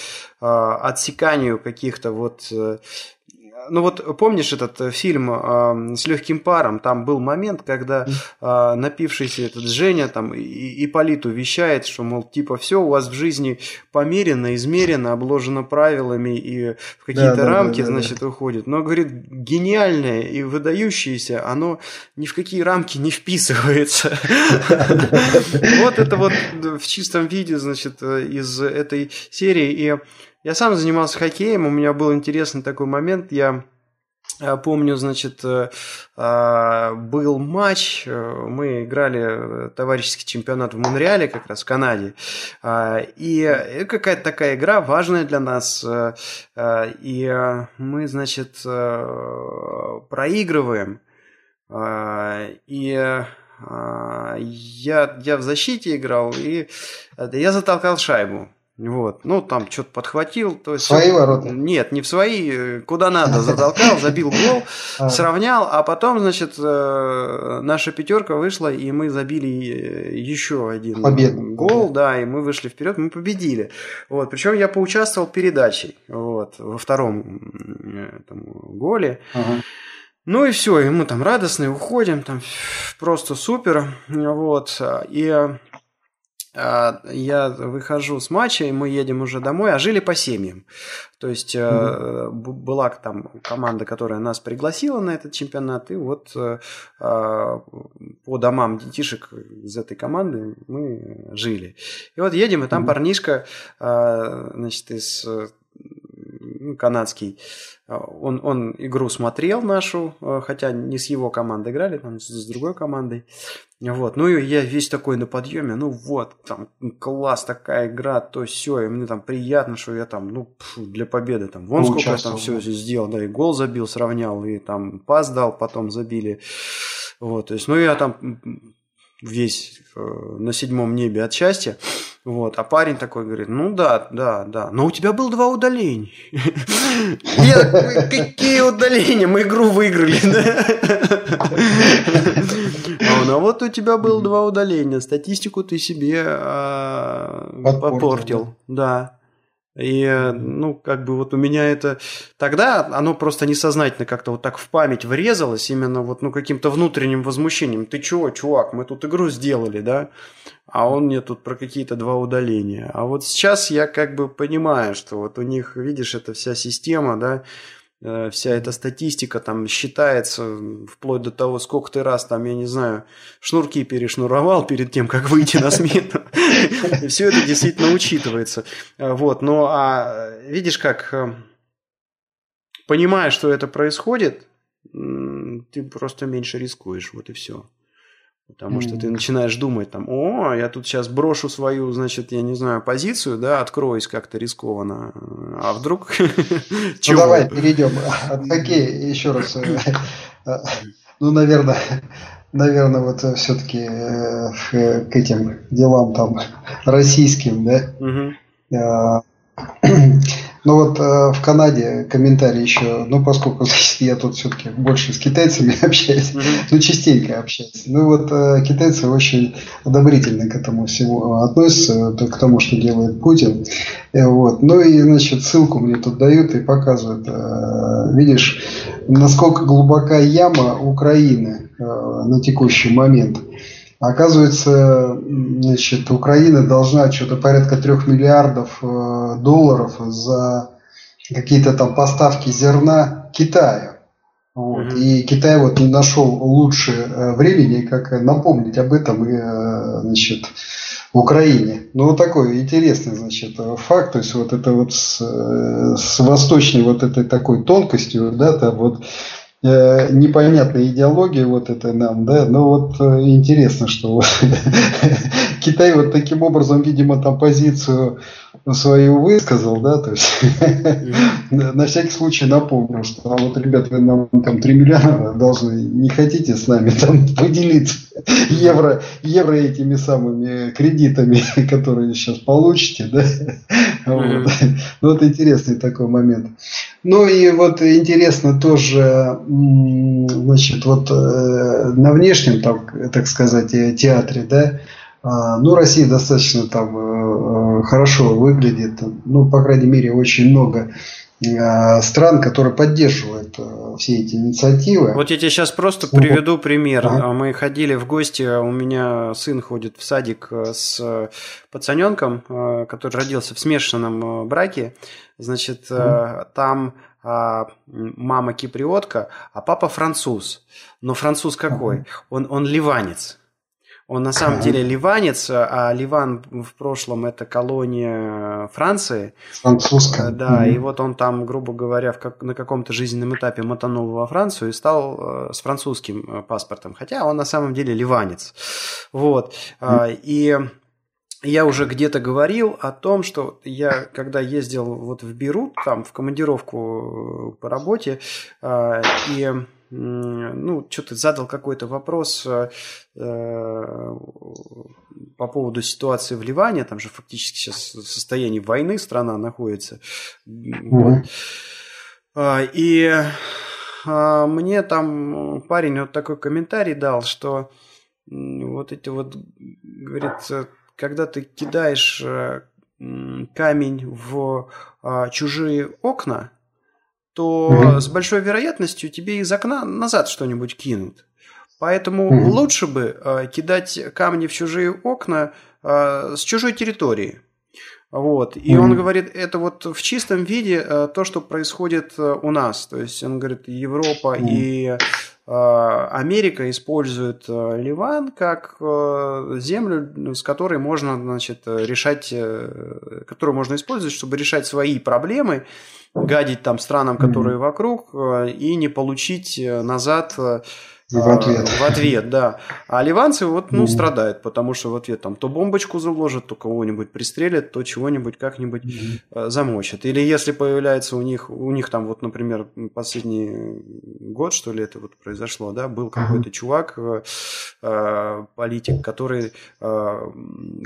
отсеканию каких-то вот ну вот помнишь этот э, фильм э, с легким паром? Там был момент, когда э, напившийся этот Женя там и, Политу вещает, что, мол, типа, все у вас в жизни померено, измерено, обложено правилами и в какие-то да, рамки, да, да, значит, да. уходит. Но, говорит, гениальное и выдающееся, оно ни в какие рамки не вписывается. Вот это вот в чистом виде, значит, э, из этой серии. И я сам занимался хоккеем, у меня был интересный такой момент. Я э, Помню, значит, э, э, был матч, мы играли товарищеский чемпионат в Монреале, как раз в Канаде, и какая-то такая игра важная для нас, и мы, значит, проигрываем, и я, я в защите играл, и я затолкал шайбу. Вот. Ну, там что-то подхватил. То есть, свои ворота? Нет, не в свои. Куда надо. Затолкал, забил гол, а. сравнял. А потом, значит, э, наша пятерка вышла, и мы забили э, еще один Победу. гол. Да, и мы вышли вперед, мы победили. Вот. Причем я поучаствовал передачей вот, во втором там, голе. Ага. Ну и все, и мы там радостные уходим, там просто супер. Вот. И я выхожу с матча, и мы едем уже домой, а жили по семьям. То есть mm-hmm. была там команда, которая нас пригласила на этот чемпионат, и вот э, а, по домам детишек из этой команды мы жили. И вот едем, и там mm-hmm. парнишка, значит, из канадский, он, он игру смотрел нашу, хотя не с его командой играли, там с другой командой. Вот, ну и я весь такой на подъеме, ну вот, там класс, такая игра, то все, и мне там приятно, что я там, ну, для победы там, вон ну, сколько я там все сделал, да, и гол забил, сравнял, и там пас дал, потом забили, вот, то есть, ну я там весь э, на седьмом небе от счастья. Вот. А парень такой говорит, ну да, да, да, но у тебя было два удаления. Я какие удаления? Мы игру выиграли. А а вот у тебя было два удаления. Статистику ты себе а, попортил. Да. И, ну, как бы вот у меня это... Тогда оно просто несознательно как-то вот так в память врезалось, именно вот, ну, каким-то внутренним возмущением. Ты чего, чувак, мы тут игру сделали, да? А он мне тут про какие-то два удаления. А вот сейчас я как бы понимаю, что вот у них, видишь, эта вся система, да, Э, вся эта статистика там считается вплоть до того, сколько ты раз там, я не знаю, шнурки перешнуровал перед тем, как выйти на смену. Все это действительно учитывается. Э, вот, ну а видишь, как э, понимая, что это происходит, ты просто меньше рискуешь, вот и все. Потому что ты начинаешь думать там, о, я тут сейчас брошу свою, значит, я не знаю, позицию, да, откроюсь как-то рискованно. А вдруг... Ну давай перейдем хоккея еще раз. Ну, наверное, наверное, вот все-таки э, к этим делам там российским, да. Ну вот э, в Канаде комментарий еще, ну поскольку значит, я тут все-таки больше с китайцами общаюсь, mm-hmm. ну частенько общаюсь. Ну вот э, китайцы очень одобрительно к этому всему относятся, к тому, что делает Путин. Э, вот. Ну и значит ссылку мне тут дают и показывают, э, видишь, насколько глубока яма Украины э, на текущий момент. Оказывается, значит, Украина должна что-то порядка трех миллиардов э, долларов за какие-то там поставки зерна Китаю. Вот. Mm-hmm. И Китай вот не нашел лучше э, времени, как напомнить об этом и, э, значит, Украине. Ну, вот такой интересный, значит, факт. То есть, вот это вот с, с восточной вот этой такой тонкостью, да, там вот э, непонятная идеология вот это нам, да, но вот э, интересно, что Китай вот таким образом, видимо, там позицию свою высказал, да, то есть на всякий случай напомню, что а вот, ребят, вы нам там 3 миллиарда должны, не хотите с нами там поделиться евро, евро этими самыми кредитами, которые сейчас получите, да, вот. Ну, вот интересный такой момент. Ну и вот интересно тоже, значит, вот э, на внешнем, так, так сказать, театре, да, а, ну, Россия достаточно там э, э, хорошо выглядит, ну, по крайней мере, очень много э, стран, которые поддерживают все эти инициативы. Вот я тебе сейчас просто приведу пример. Ага. Мы ходили в гости, у меня сын ходит в садик с пацаненком, который родился в смешанном браке. Значит, ага. там а, мама киприотка, а папа француз. Но француз какой? Ага. Он, он ливанец. Он на самом деле ливанец, а Ливан в прошлом это колония Франции. Французская. Да, mm-hmm. и вот он там, грубо говоря, в как, на каком-то жизненном этапе мотанул во Францию и стал э, с французским э, паспортом. Хотя он на самом деле ливанец. Вот. Mm-hmm. И я уже где-то говорил о том, что я, когда ездил вот в Берут, там, в командировку по работе, и ну, что-то задал какой-то вопрос э, э, по поводу ситуации в Ливане, там же фактически сейчас в состоянии войны страна находится. Вот. А, и а, мне там парень вот такой комментарий дал, что вот эти вот, говорит, когда ты кидаешь э, камень в а, чужие окна, то с большой вероятностью тебе из окна назад что-нибудь кинут. Поэтому лучше бы э, кидать камни в чужие окна с чужой территории. Вот. И mm-hmm. он говорит, это вот в чистом виде то, что происходит у нас. То есть он говорит, Европа mm-hmm. и Америка использует Ливан как землю, с которой можно значит, решать, которую можно использовать, чтобы решать свои проблемы, гадить там странам, которые mm-hmm. вокруг, и не получить назад в ответ. В ответ, да. А ливанцы вот, ну, mm страдают, потому что в ответ там то бомбочку заложат, то кого-нибудь пристрелят, то чего-нибудь как-нибудь mm замочат. Или если появляется у них, у них там вот, например, последний год, что ли, это вот произошло, да, был какой-то mm чувак, э, э, политик, который э,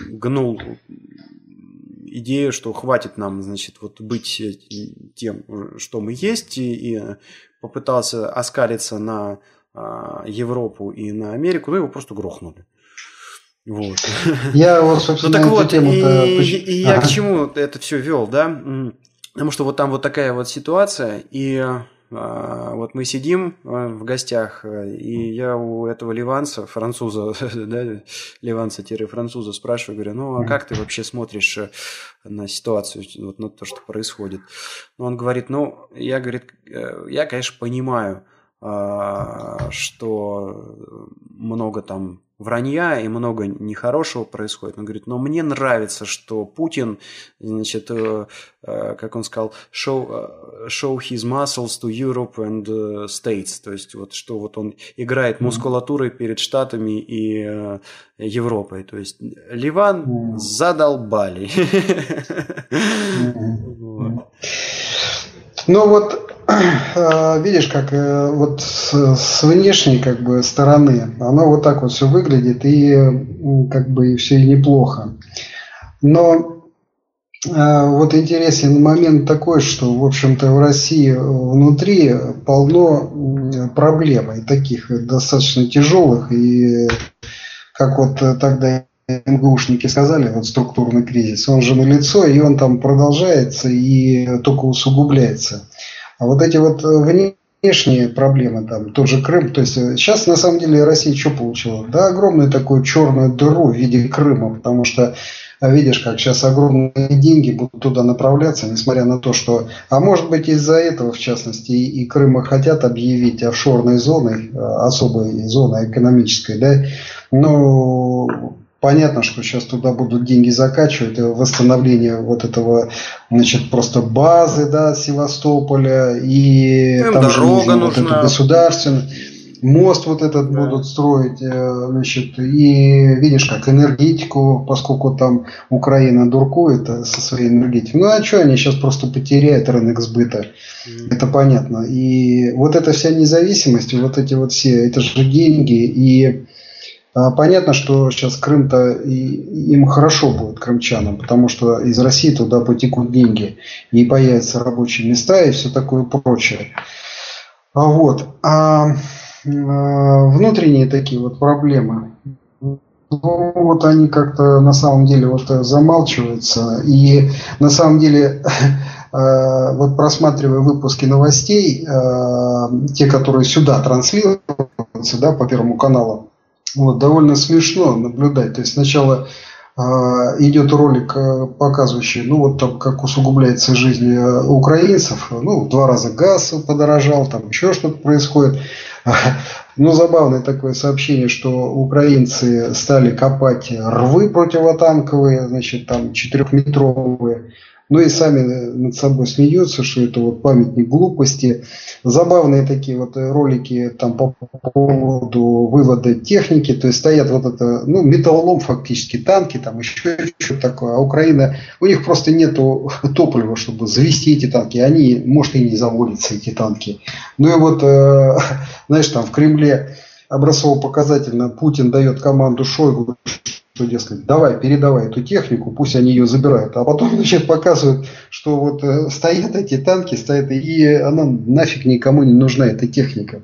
гнул идею, что хватит нам, значит, вот быть тем, что мы есть, и, и попытался оскалиться на а, Европу и на Америку, ну его просто грохнули. Вот. Я вот, собственно, ну, так вот, и, и, и я к чему это все вел, да? Потому что вот там вот такая вот ситуация, и а, вот мы сидим а, в гостях, и я у этого ливанца, француза, да, ливанца-француза спрашиваю, говорю, ну а как ты вообще смотришь э, на ситуацию, вот на то, что происходит? Ну, он говорит, ну, я, говорит, э, я, конечно, понимаю, а, что много там вранья и много нехорошего происходит. Он говорит, но мне нравится, что Путин, значит, э, э, как он сказал, show, э, show his muscles to Europe and States. То есть, вот что вот он играет мускулатурой перед Штатами и Европой. То есть, Ливан задолбали. Ну вот а, видишь, как э, вот с, внешней как бы стороны оно вот так вот все выглядит и как бы все и неплохо. Но а, вот интересен момент такой, что, в общем-то, в России внутри полно проблем, и таких достаточно тяжелых, и как вот тогда МГУшники сказали, вот структурный кризис, он же налицо, и он там продолжается и только усугубляется. А вот эти вот э, внешние проблемы, там, тот же Крым, то есть сейчас э, на самом деле Россия что получила? Да, огромную такую черную дыру в виде Крыма, потому что э, видишь, как сейчас огромные деньги будут туда направляться, несмотря на то, что, а может быть из-за этого, в частности, и Крыма хотят объявить офшорной зоной, особой зоной экономической, да, но Понятно, что сейчас туда будут деньги закачивать, восстановление вот этого, значит, просто базы, да, Севастополя, и Им там же нужно нужна. вот это государственное мост вот этот да. будут строить, э, значит, и видишь, как энергетику, поскольку там Украина дуркует э, со своей энергетикой, ну а что, они сейчас просто потеряют рынок сбыта, mm. это понятно. И вот эта вся независимость, вот эти вот все, это же деньги, и понятно, что сейчас Крым-то им хорошо будет, крымчанам, потому что из России туда потекут деньги, и появятся рабочие места и все такое прочее. А вот. А, а внутренние такие вот проблемы, ну, вот они как-то на самом деле вот замалчиваются. И на самом деле, вот просматривая выпуски новостей, те, которые сюда транслируются, да, по Первому каналу, вот, довольно смешно наблюдать. То есть сначала э, идет ролик, э, показывающий, ну вот там, как усугубляется жизнь э, украинцев. Ну, два раза газ подорожал, там еще что-то происходит. Ну, забавное такое сообщение, что украинцы стали копать рвы противотанковые, значит, там четырехметровые ну и сами над собой смеются, что это вот памятник глупости. Забавные такие вот ролики там по поводу вывода техники, то есть стоят вот это, ну, металлолом фактически, танки, там еще что-то такое, а Украина, у них просто нету топлива, чтобы завести эти танки, они, может, и не заводятся, эти танки. Ну и вот, э, знаешь, там в Кремле образцово-показательно Путин дает команду Шойгу, что, дескать, давай, передавай эту технику, пусть они ее забирают. А потом, значит, показывают, что вот э, стоят эти танки, стоят, и она нафиг никому не нужна, эта техника.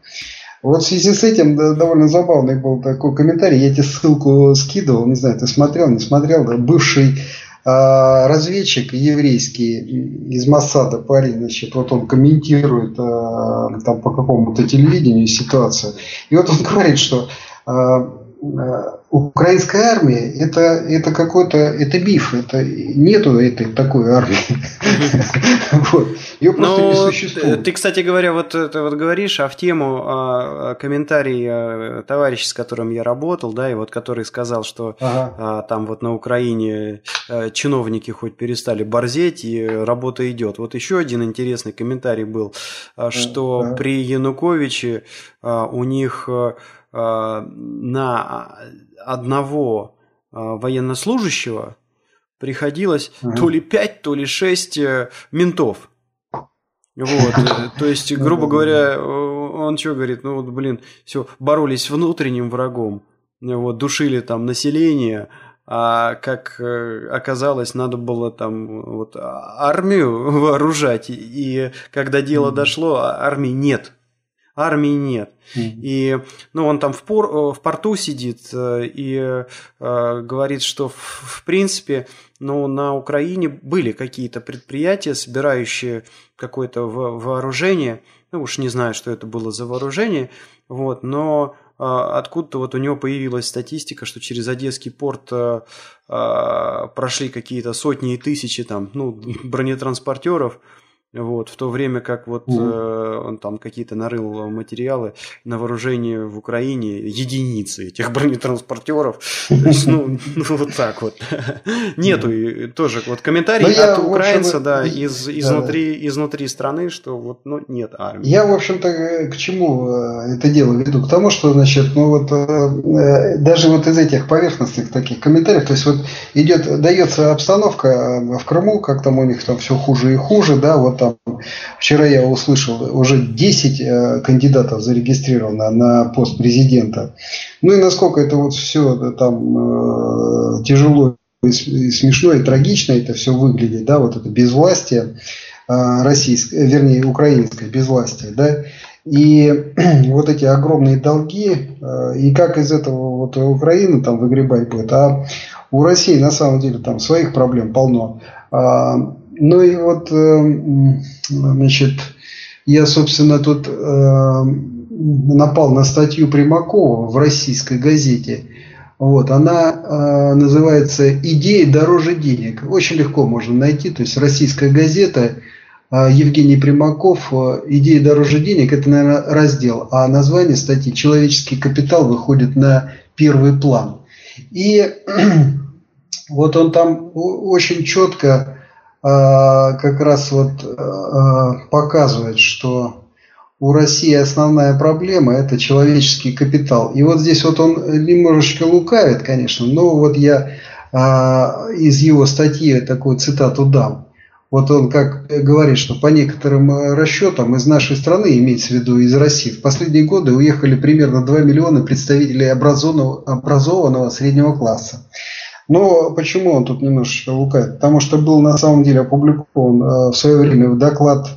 Вот в связи с этим да, довольно забавный был такой комментарий, я тебе ссылку скидывал, не знаю, ты смотрел, не смотрел, да, бывший а, разведчик еврейский из Массада парень, значит, вот он комментирует а, там по какому-то телевидению ситуацию. И вот он говорит, что а, украинская армия это, это какой-то, это биф, это нету этой такой армии. Ее просто не существует. Ты, кстати говоря, вот это вот говоришь, а в тему а, комментарий а, товарища, с которым я работал, да, и вот который сказал, что а, там вот на Украине чиновники хоть перестали борзеть, и работа идет. Вот еще один интересный комментарий был, что при Януковиче у них на одного военнослужащего приходилось uh то ли 5, то ли 6 э, ментов. Вот, э, то есть, грубо говоря, он что говорит, ну вот, блин, все, боролись с внутренним врагом, вот, душили там население, а как э, оказалось, надо было там вот армию вооружать, и когда дело дошло, а армии нет, армии нет. И ну, он там в, пор, в порту сидит и э, говорит, что в, в принципе ну, на Украине были какие-то предприятия, собирающие какое-то вооружение. Ну, уж не знаю, что это было за вооружение, вот, но а, откуда-то вот у него появилась статистика, что через Одесский порт а, прошли какие-то сотни и тысячи там, ну, бронетранспортеров, вот, в то время как вот mm. э, он там какие-то нарыл материалы на вооружение в Украине единицы этих бронетранспортеров. То есть, ну, ну, вот так вот. Нету и тоже вот комментарий ну, от украинца, да, из, изнутри, изнутри страны, что вот, ну, нет армии. Я, в общем-то, к чему э, это дело веду? К тому, что, значит, ну вот э, даже вот из этих поверхностных таких комментариев, то есть вот идет, дается обстановка в Крыму, как там у них там все хуже и хуже, да, вот там вчера я услышал, уже 10 э, кандидатов зарегистрировано на пост президента. Ну и насколько это вот все там э, тяжело и смешно и трагично это все выглядит, да, вот это безвластие э, российское, вернее, украинское безвластие, да, и вот эти огромные долги, и как из этого вот Украина там выгребать будет, а у России на самом деле там своих проблем полно. Ну и вот, э, значит, я, собственно, тут э, напал на статью Примакова в российской газете. Вот, она э, называется «Идеи дороже денег». Очень легко можно найти. То есть российская газета Евгений Примаков «Идеи дороже денег» – это, наверное, раздел. А название статьи «Человеческий капитал» выходит на первый план. И вот он там очень четко как раз вот а, показывает, что у России основная проблема – это человеческий капитал. И вот здесь вот он немножечко лукавит, конечно, но вот я а, из его статьи такую цитату дам. Вот он как говорит, что по некоторым расчетам из нашей страны, имеется в виду из России, в последние годы уехали примерно 2 миллиона представителей образованного, образованного среднего класса. Но почему он тут немножечко лукает? Потому что был на самом деле опубликован э, в свое время доклад,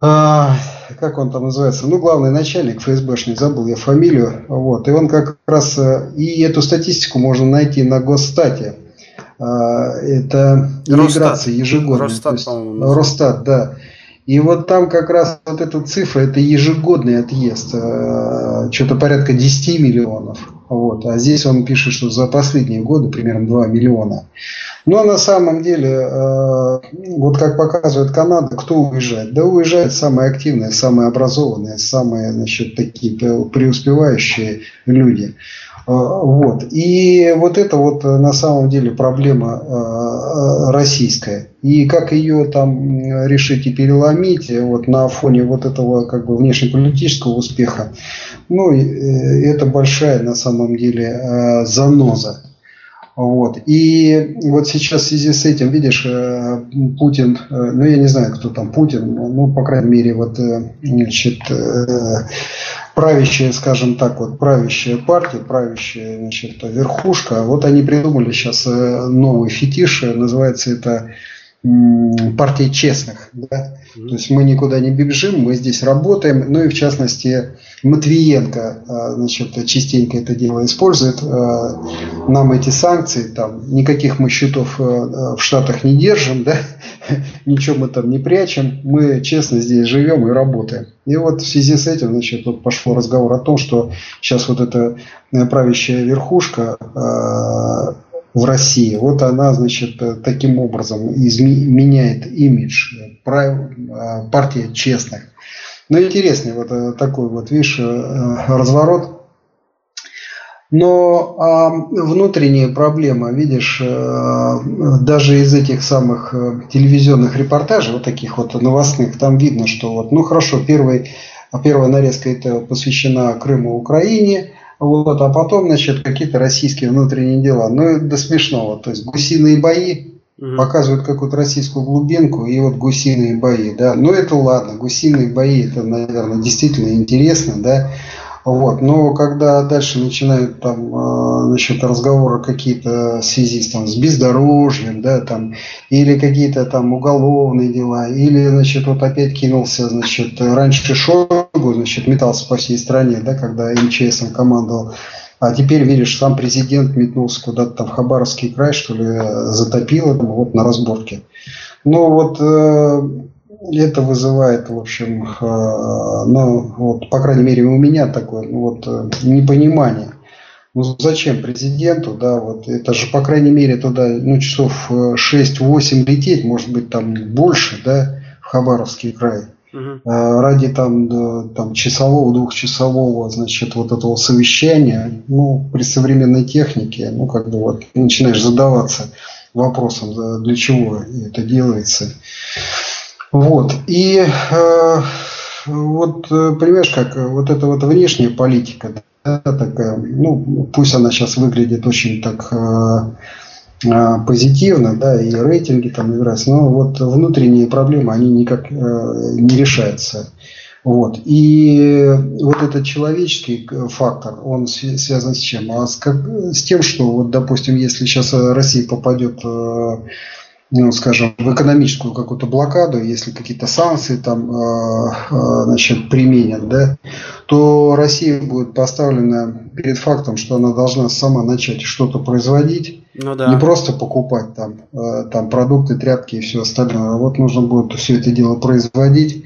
э, как он там называется, ну, главный начальник ФСБшный, забыл я фамилию, вот, и он как раз, э, и эту статистику можно найти на Госстате, э, это иммиграция ежегодная. Росстат, есть, Росстат, да. И вот там как раз вот эта цифра, это ежегодный отъезд, э, что-то порядка 10 миллионов. Вот. А здесь он пишет, что за последние годы примерно 2 миллиона. Но на самом деле, э, вот как показывает Канада, кто уезжает? Да уезжают самые активные, самые образованные, самые значит, такие преуспевающие люди. Э, вот. И вот это вот э, на самом деле проблема э, российская. И как ее там решить и переломить вот на фоне вот этого как бы внешнеполитического успеха, ну, это большая на самом деле заноза. Вот. И вот сейчас в связи с этим, видишь, Путин, ну я не знаю, кто там Путин, ну, по крайней мере, вот, значит, правящая, скажем так, вот правящая партия, правящая значит, верхушка, вот они придумали сейчас э, новый фетиш, называется это партия честных. Да? То есть мы никуда не бежим, мы здесь работаем. Ну и в частности Матвиенко а, значит, частенько это дело использует. А, нам эти санкции, там, никаких мы счетов а, в Штатах не держим, да? ничего мы там не прячем, мы честно здесь живем и работаем. И вот в связи с этим значит, вот пошел разговор о том, что сейчас вот эта э, правящая верхушка в России. Вот она, значит, таким образом изменяет имидж э, партии честных. Но интересный вот э, такой вот, видишь, э, разворот. Но а внутренняя проблема, видишь, даже из этих самых телевизионных репортажей, вот таких вот новостных, там видно, что вот, ну хорошо, первый, первая нарезка это посвящена Крыму, Украине, вот, а потом, значит, какие-то российские внутренние дела. Ну, это до смешного. То есть гусиные бои угу. показывают какую-то российскую глубинку, и вот гусиные бои, да. Ну, это ладно, гусиные бои, это, наверное, действительно интересно, да. Вот. Но когда дальше начинают там а, значит, разговоры какие-то в связи там, с бездорожьем, да, там, или какие-то там уголовные дела, или, значит, вот опять кинулся, значит, раньше Шойгу, значит, метался по всей стране, да, когда МЧСом командовал, а теперь, видишь, сам президент метнулся куда-то в Хабаровский край, что ли, затопило, вот на разборке. Ну вот э, это вызывает, в общем, э, ну, вот, по крайней мере, у меня такое ну, вот, э, непонимание. Ну зачем президенту, да, вот это же, по крайней мере, туда, ну, часов 6-8 э, лететь, может быть, там больше, да, в Хабаровский край. Угу. Ради там, там часового, двухчасового, значит, вот этого совещания, ну, при современной технике, ну, как бы вот начинаешь задаваться вопросом, для чего это делается. Вот. И э, вот, э, понимаешь, как вот эта вот внешняя политика, да, такая, ну, пусть она сейчас выглядит очень так э, э, позитивно, да, и рейтинги там набираются, но вот внутренние проблемы, они никак э, не решаются. Вот. И вот этот человеческий фактор, он связан с чем? А с, как, с тем, что, вот, допустим, если сейчас Россия попадет э, ну, скажем, в экономическую какую-то блокаду, если какие-то санкции там, э, э, значит, применят, да, то Россия будет поставлена перед фактом, что она должна сама начать что-то производить, ну, да. не просто покупать там, э, там продукты, тряпки и все остальное. А вот нужно будет все это дело производить.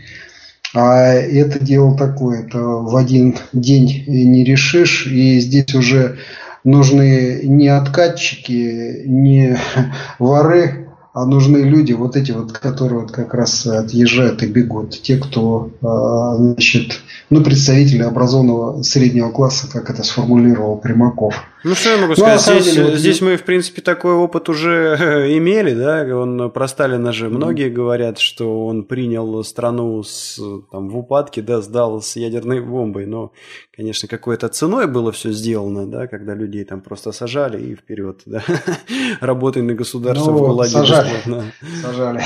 А это дело такое, это в один день не решишь, и здесь уже нужны не откатчики, не воры, а нужны люди, вот эти вот, которые вот как раз отъезжают и бегут, те, кто, а, значит, ну, представители образованного среднего класса, как это сформулировал Примаков. Ну, что я могу ну, сказать? Ну, здесь, деле, здесь мы, в принципе, такой опыт уже имели, да, он про Сталина же многие mm-hmm. говорят, что он принял страну с, там, в упадке, да, сдал с ядерной бомбой, но, конечно, какой-то ценой было все сделано, да, когда людей там просто сажали и вперед, да, работай на государство ну, в ГУЛАГе сажали, бесплатно. Сажали.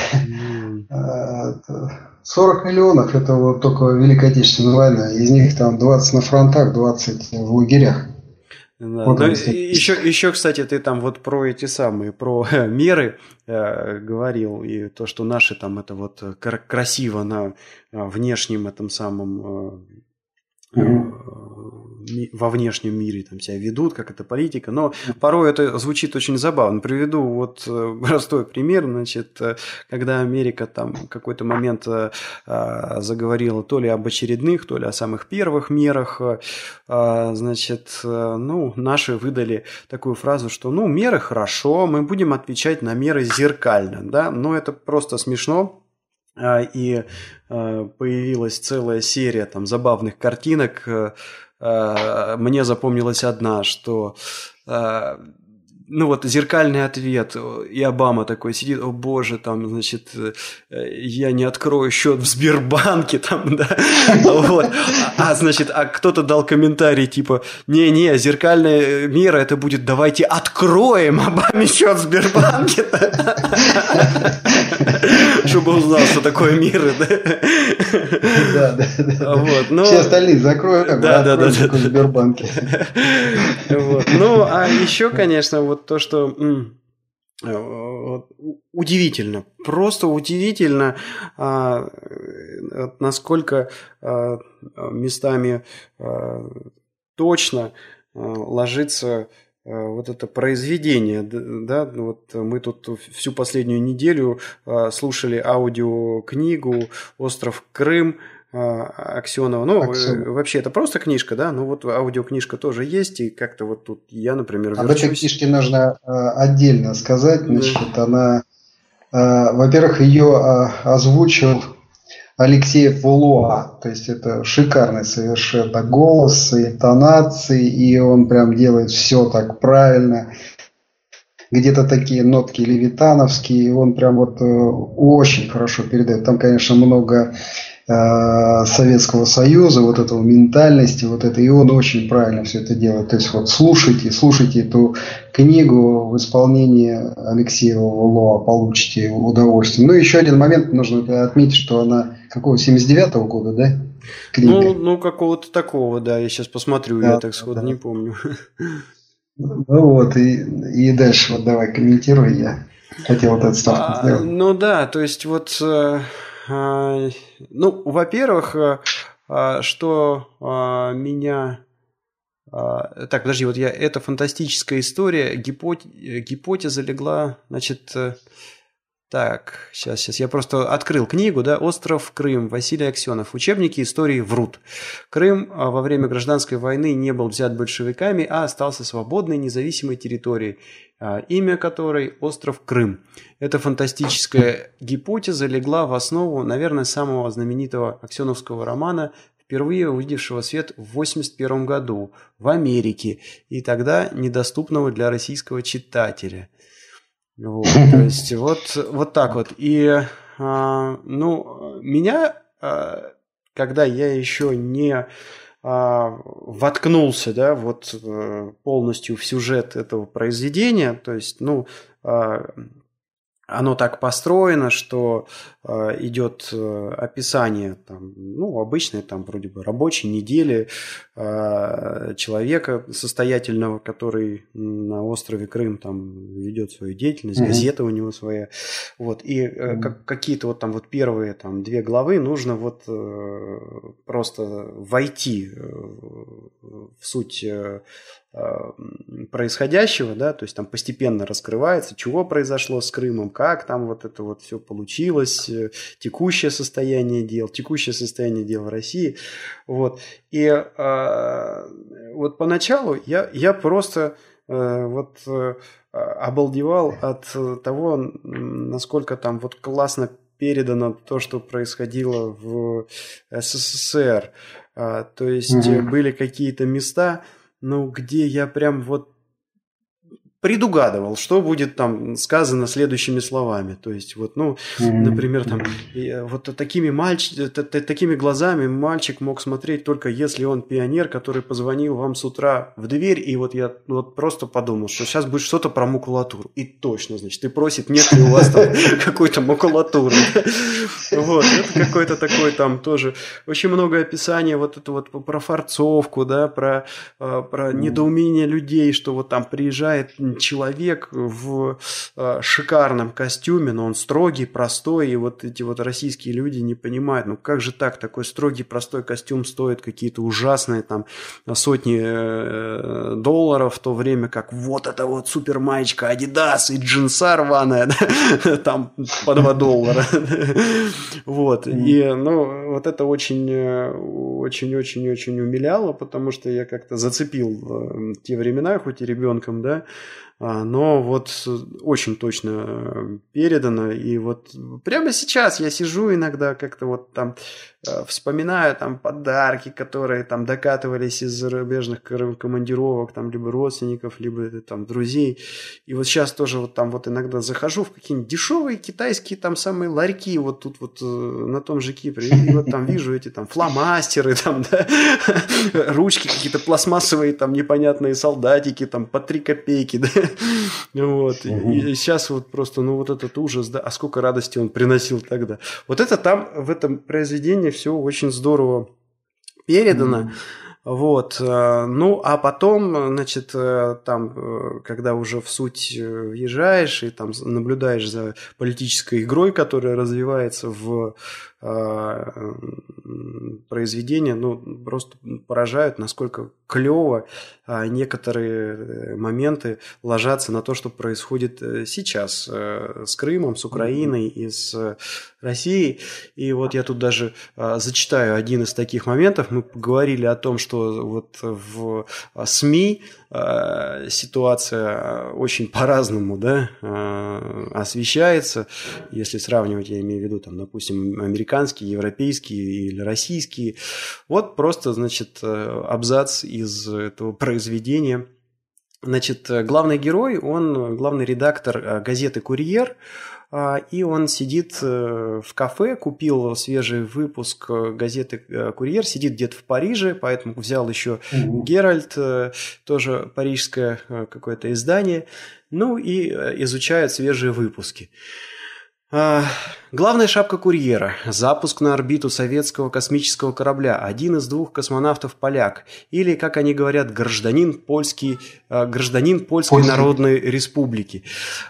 40 миллионов это вот только Великая Отечественная война, из них там 20 на фронтах, 20 в лагерях. Да. Ну, еще, еще, кстати, ты там вот про эти самые, про меры э, говорил, и то, что наши там это вот красиво на э, внешнем этом самом э, во внешнем мире там себя ведут, как это политика, но порой это звучит очень забавно. Приведу вот э, простой пример, значит, э, когда Америка там какой-то момент а, заговорила то ли об очередных, то ли о самых первых мерах, а, значит, ну, наши выдали такую фразу, что, ну, меры хорошо, мы будем отвечать на меры зеркально, да, но это просто смешно, и появилась целая серия там забавных картинок. Э, мне запомнилась одна, что э, ну вот зеркальный ответ, и Обама такой сидит, о боже, там, значит, э, я не открою счет в Сбербанке, там, да, вот, а, а значит, а кто-то дал комментарий, типа, не-не, зеркальная мера, это будет, давайте откроем Обаме счет в Сбербанке, чтобы он узнал, что такое мир, да, да, да, вот, но... все остальные закроем, да, да, да, да, в Сбербанке, вот, ну, а еще, конечно, вот то, что Э, удивительно, просто удивительно, а, насколько а, местами а, точно ложится вот это произведение, да, вот мы тут всю последнюю неделю слушали аудиокнигу «Остров Крым», а, Аксенова. Ну, Аксенова. вообще это просто книжка, да, но вот аудиокнижка тоже есть, и как-то вот тут я, например, верчусь. Об этой книжке нужно э, отдельно сказать, значит, да. она, э, во-первых, ее э, озвучил Алексей Пулуа, то есть это шикарный совершенно голос, и интонации, и он прям делает все так правильно, где-то такие нотки левитановские, и он прям вот очень хорошо передает. Там, конечно, много Э, Советского Союза, вот этого ментальности, вот это, и он очень правильно все это делает. То есть вот слушайте, слушайте эту книгу в исполнении Алексея Лоа, получите удовольствие. Ну, еще один момент нужно отметить, что она какого, 79-го года, да? Книга? Ну, ну какого-то такого, да, я сейчас посмотрю, да, я так сходу да. не помню. Ну вот, и, и дальше вот давай комментируй, я хотел вот ставку а. Ну да, то есть вот э, а, ну, во-первых, э, а, что а, меня... Так, подожди, вот я... Это фантастическая история. Гипотеза легла, значит... Так, сейчас, сейчас. Я просто открыл книгу, да, «Остров Крым», Василий Аксенов. Учебники истории врут. Крым во время гражданской войны не был взят большевиками, а остался свободной независимой территорией. А, имя которой – остров Крым. Эта фантастическая гипотеза легла в основу, наверное, самого знаменитого аксеновского романа, впервые увидевшего свет в 1981 году в Америке, и тогда недоступного для российского читателя. Вот, то есть вот, вот так вот. И, а, ну, меня, а, когда я еще не а, воткнулся, да, вот э, полностью в сюжет этого произведения, то есть, ну, а, оно так построено, что э, идет э, описание там, ну, обычной там вроде бы рабочей недели э, человека состоятельного, который на острове Крым там ведет свою деятельность, mm-hmm. газета у него своя. Вот, и э, mm-hmm. как, какие-то вот там вот первые там две главы нужно вот э, просто войти в суть Э, происходящего, да, то есть там постепенно раскрывается, чего произошло с Крымом, как там вот это вот все получилось, э, текущее состояние дел, текущее состояние дел в России, вот. И э, вот поначалу я, я просто э, вот э, обалдевал от того, насколько там вот классно передано то, что происходило в СССР. А, то есть mm-hmm. были какие-то места, ну, где я прям вот предугадывал, что будет там сказано следующими словами. То есть, вот, ну, например, там, вот такими, мальч... такими глазами мальчик мог смотреть только если он пионер, который позвонил вам с утра в дверь, и вот я вот просто подумал, что сейчас будет что-то про макулатуру. И точно, значит, и просит, нет ли у вас там какой-то макулатуры. Вот, это какой-то такой там тоже, очень много описания вот это вот про форцовку, да, про, а, про недоумение людей, что вот там приезжает человек в э, шикарном костюме, но он строгий, простой, и вот эти вот российские люди не понимают, ну как же так, такой строгий, простой костюм стоит какие-то ужасные там сотни э, долларов, в то время как вот это вот супер маечка Adidas и джинса рваная, там по 2 доллара. Вот, и ну вот это очень, э, очень, очень, очень умиляло, потому что я как-то зацепил те времена, хоть и ребенком, да, но вот очень точно э, передано. И вот прямо сейчас я сижу иногда как-то вот там Э, вспоминаю там подарки, которые там докатывались из зарубежных командировок, там либо родственников, либо там друзей. И вот сейчас тоже вот там вот иногда захожу в какие-нибудь дешевые китайские там самые ларьки, вот тут вот э, на том же Кипре, и вот там вижу эти там фломастеры, там, да, ручки какие-то пластмассовые, там непонятные солдатики, там по три копейки, да, вот. И сейчас вот просто, ну вот этот ужас, да, а сколько радости он приносил тогда. Вот это там в этом произведении все очень здорово передано. Вот. Э, ну, а потом, значит, э, там, э, когда уже в суть въезжаешь и там наблюдаешь за политической игрой, которая развивается в произведения, ну, просто поражают, насколько клево некоторые моменты ложатся на то, что происходит сейчас с Крымом, с Украиной и с Россией. И вот я тут даже зачитаю один из таких моментов. Мы поговорили о том, что вот в СМИ э, ситуация очень по-разному да, э, освещается, если сравнивать, я имею в виду, там, допустим, американские, европейские или российские. Вот просто, значит, абзац из этого произведения. Значит, главный герой, он главный редактор газеты «Курьер», и он сидит э, в кафе, купил свежий выпуск э, газеты э, «Курьер», сидит где-то в Париже, поэтому взял еще угу. «Геральт», тоже парижское какое-то издание, ну и изучает свежие выпуски. А, главная шапка курьера. Запуск на орбиту советского космического корабля. Один из двух космонавтов поляк. Или, как они говорят, гражданин, польский, а, гражданин Польской Польский. Народной Республики.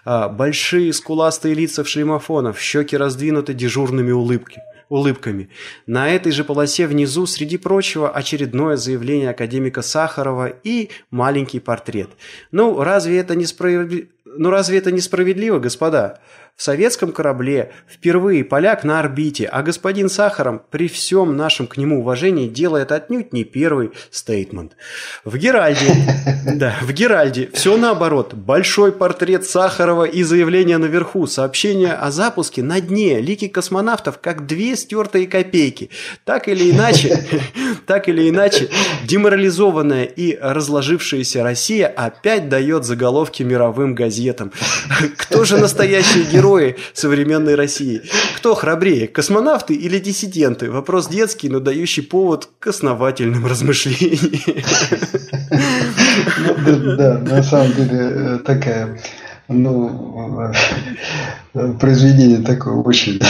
А, большие скуластые лица в шлемофонах, щеки раздвинуты дежурными улыбки улыбками. На этой же полосе внизу, среди прочего, очередное заявление академика Сахарова и маленький портрет. Ну, разве это несправедливо? Ну, разве это несправедливо, господа? В советском корабле впервые поляк на орбите, а господин Сахаром при всем нашем к нему уважении делает отнюдь не первый стейтмент. В Геральде, да, в Геральде все наоборот. Большой портрет Сахарова и заявление наверху, сообщение о запуске на дне, лики космонавтов как две стертые копейки. Так или иначе, так или иначе, деморализованная и разложившаяся Россия опять дает заголовки мировым газетам. Кто же настоящий герой? Герои современной России. Кто храбрее, космонавты или диссиденты? Вопрос детский, но дающий повод к основательным размышлениям. Ну, да, на самом деле э, такая ну, э, произведение такое очень...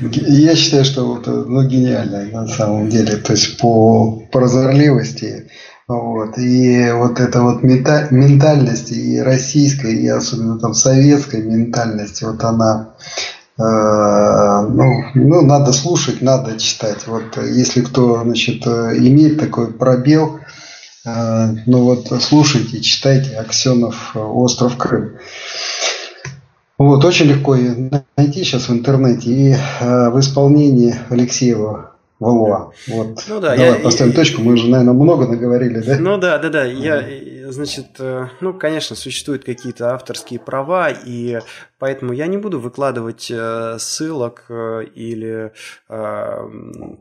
Я считаю, что вот, ну, гениальное на самом деле. То есть по прозорливости, вот. И вот эта вот ментальность и российская, и особенно там советская ментальность, вот она, э, ну, ну, надо слушать, надо читать. Вот если кто, значит, имеет такой пробел, э, ну вот слушайте, читайте Аксенов «Остров Крым». Вот, очень легко найти сейчас в интернете. И э, в исполнении Алексеева Валуа. Вот. Ну да, Давай я, поставим я, точку, мы уже, наверное, много наговорили, да? Ну да, да, да. Я, значит, э, ну, конечно, существуют какие-то авторские права, и Поэтому я не буду выкладывать э, ссылок э, или э,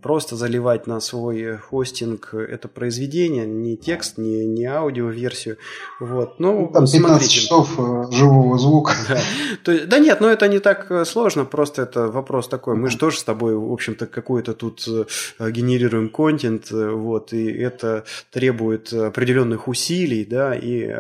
просто заливать на свой хостинг это произведение, ни текст, ни, ни аудиоверсию. Вот. Ну, Там 15 смотрите. часов живого звука. Да. То, да нет, но это не так сложно, просто это вопрос такой. Мы же тоже с тобой, в общем-то, какой-то тут генерируем контент, вот, и это требует определенных усилий, да, и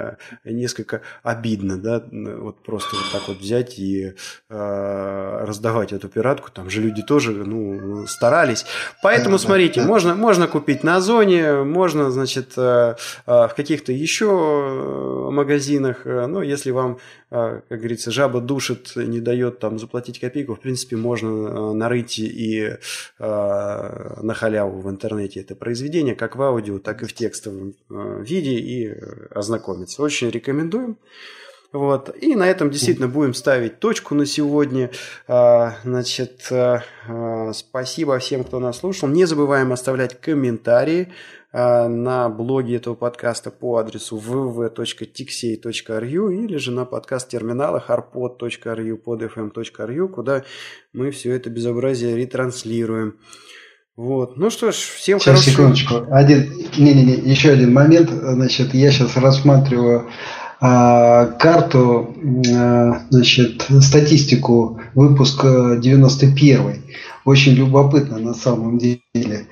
несколько обидно, да, вот просто вот так вот взять взять и э, раздавать эту пиратку. Там же люди тоже ну, старались. Поэтому, смотрите, можно, можно купить на Озоне, можно, значит, э, э, в каких-то еще магазинах. Ну, если вам, э, как говорится, жаба душит, не дает там заплатить копейку, в принципе, можно э, нарыть и э, на халяву в интернете это произведение, как в аудио, так и в текстовом э, виде, и ознакомиться. Очень рекомендуем. Вот. И на этом действительно будем ставить точку на сегодня. А, значит, а, а, спасибо всем, кто нас слушал. Не забываем оставлять комментарии на блоге этого подкаста по адресу www.tixey.ru или же на подкаст-терминалах arpod.ru, podfm.ru, куда мы все это безобразие ретранслируем. Вот. Ну что ж, всем сейчас, хорошего... секундочку. Один, не-не-не, еще один момент. Значит, я сейчас рассматриваю карту, а, значит, статистику выпуска 91 Очень любопытно на самом деле.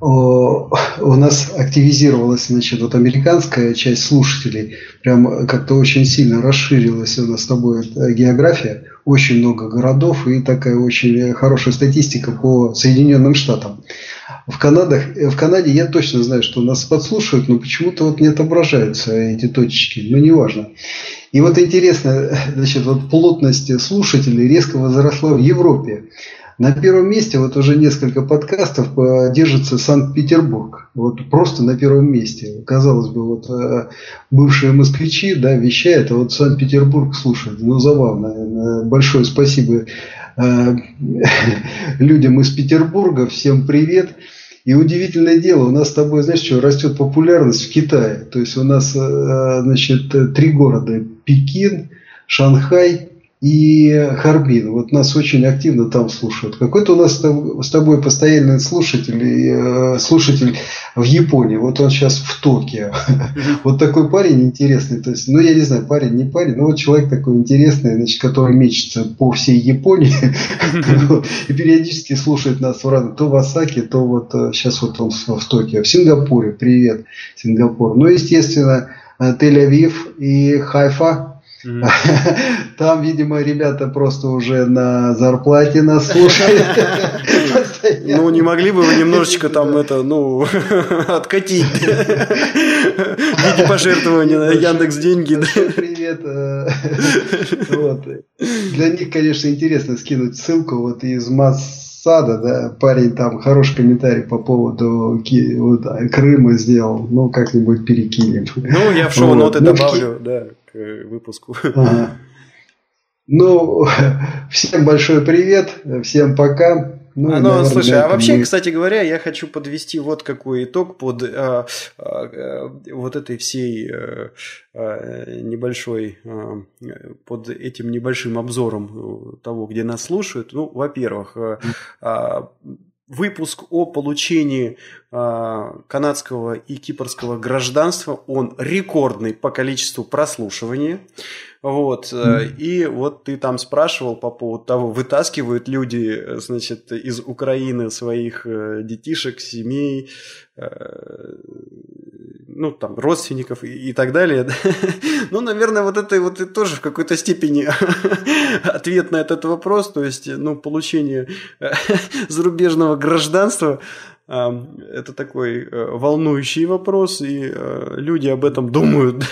У нас активизировалась, значит, вот американская часть слушателей, прям как-то очень сильно расширилась у нас с тобой география, очень много городов и такая очень хорошая статистика по Соединенным Штатам. В, Канадах, в Канаде я точно знаю, что нас подслушивают, но почему-то вот не отображаются эти точечки, но неважно. И вот интересно, значит, вот плотность слушателей резко возросла в Европе. На первом месте вот уже несколько подкастов э, держится Санкт-Петербург. Вот просто на первом месте. Казалось бы, вот э, бывшие москвичи, да, вещают, а вот Санкт-Петербург слушает. Ну, забавно. Большое спасибо э, людям из Петербурга. Всем привет. И удивительное дело, у нас с тобой, знаешь, что, растет популярность в Китае. То есть у нас, значит, три города. Пекин, Шанхай и Харбин. Вот нас очень активно там слушают. Какой-то у нас с тобой постоянный слушатель, э, слушатель в Японии. Вот он сейчас в Токио. Вот такой парень интересный. То есть, ну, я не знаю, парень, не парень, но вот человек такой интересный, значит, который мечется по всей Японии и периодически слушает нас в то в Осаке, то вот сейчас э, вот он в Токио. В Сингапуре. Привет, Сингапур. Ну, естественно, э, Тель-Авив и Хайфа Там, видимо, ребята просто уже на зарплате нас слушают. Ну, не могли бы вы немножечко там это, ну, откатить в виде пожертвования на Яндекс деньги. Привет. Э, вот. Для них, конечно, интересно скинуть ссылку вот из Массада, да, парень там хороший комментарий по поводу вот, Крыма сделал, ну, как-нибудь перекинем. Ну, я в шоу-ноты ну, добавлю, да к выпуску. Ага. Ну, всем большой привет, всем пока. Ну, а, ну наверное, слушай, а вообще, мы... кстати говоря, я хочу подвести вот какой итог под а, а, вот этой всей а, небольшой, а, под этим небольшим обзором того, где нас слушают. Ну, во-первых, а, выпуск о получении э, канадского и кипрского гражданства, он рекордный по количеству прослушивания. Вот. Mm. И вот ты там спрашивал по поводу того, вытаскивают люди, значит, из Украины своих э, детишек, семей, э, ну, там, родственников и, и так далее. ну, наверное, вот это вот и тоже в какой-то степени ответ на этот вопрос, то есть, ну, получение зарубежного гражданства, это такой э, волнующий вопрос, и э, люди об этом думают.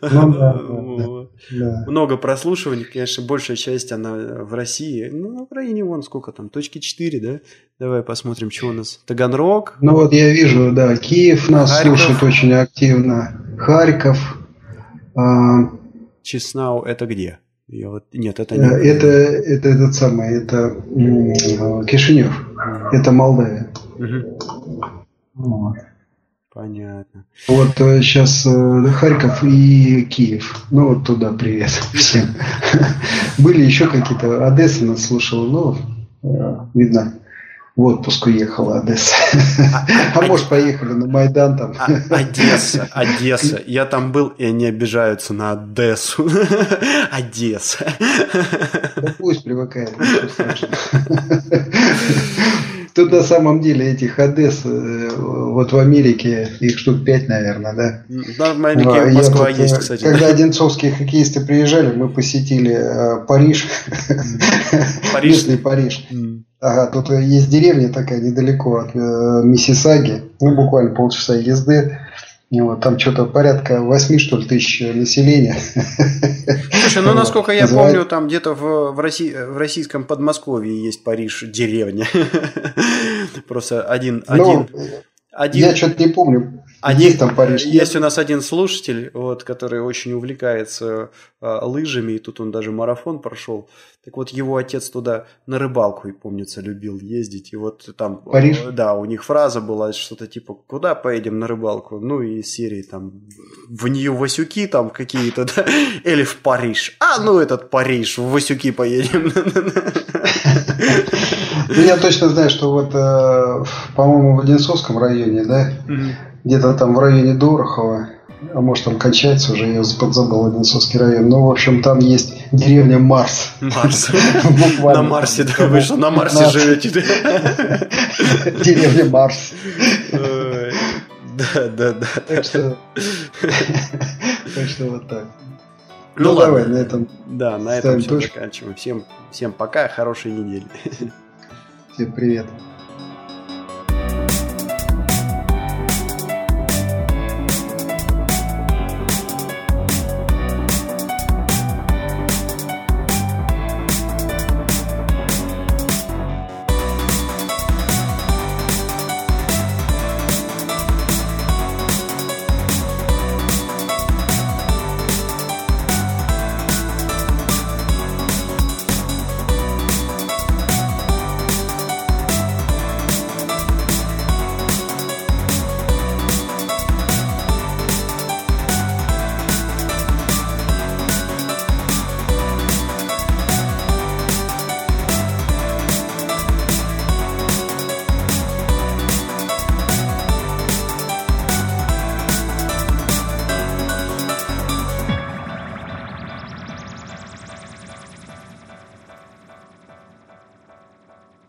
Ну, да, да. Много прослушиваний, конечно, большая часть она в России. Ну, на Украине вон сколько там, точки 4, да? Давай посмотрим, что у нас. Таганрог. Ну вот я вижу, да, Киев нас Харьков. слушает очень активно. Харьков. А... Чеснау это где? Я вот... Нет, это не... Э, это, это этот самый, это Кишинев. Это Молдавия. Угу. Вот. Понятно. Вот сейчас э, э, Харьков и Киев. Ну вот туда привет всем. Были еще какие-то. Одесса нас слушала, но э, видно, в отпуск уехала Одесса. А, а, а может, поехали на Майдан там. А, Одесса, Одесса. Я там был, и они обижаются на Одессу. Одесса. Да пусть привыкает, Тут на самом деле этих Одесс, э, вот в Америке их штук пять, наверное, да? Да, в Америке а, Москва тут, есть, э, кстати. Когда одинцовские хоккеисты приезжали, мы посетили э, Париж. Париж? Местный Париж. Ага, тут есть деревня такая недалеко от э, Миссисаги, ну, буквально полчаса езды. Вот, там что-то порядка 8, что ли, тысяч населения. Слушай, ну, насколько я помню, там где-то в, в, России, в российском Подмосковье есть Париж, деревня. Просто один... Ну, один, один... Я что-то не помню. Есть там Париж. Есть у нас один слушатель, вот, который очень увлекается а, лыжами, и тут он даже марафон прошел. Так вот, его отец туда на рыбалку, и помнится, любил ездить. И вот там, Париж? да, у них фраза была что-то типа, куда поедем на рыбалку? Ну, и серии там, в Нью-Васюки там какие-то, да? или в Париж. А, ну, этот Париж, в Васюки поедем. Ну, я точно знаю, что вот, э, по-моему, в Одинцовском районе, да, где-то там в районе Дорохова, а может там кончается уже, я подзабыл Одинцовский район. Ну, в общем, там есть деревня Марс. Марс. На Марсе, да, вы что, на Марсе живете? Деревня Марс. Да, да, да. Так что, так что вот так. Ну, ну давай, на этом. Да, на этом все заканчиваем. Всем, всем пока, хорошей недели. Всем привет.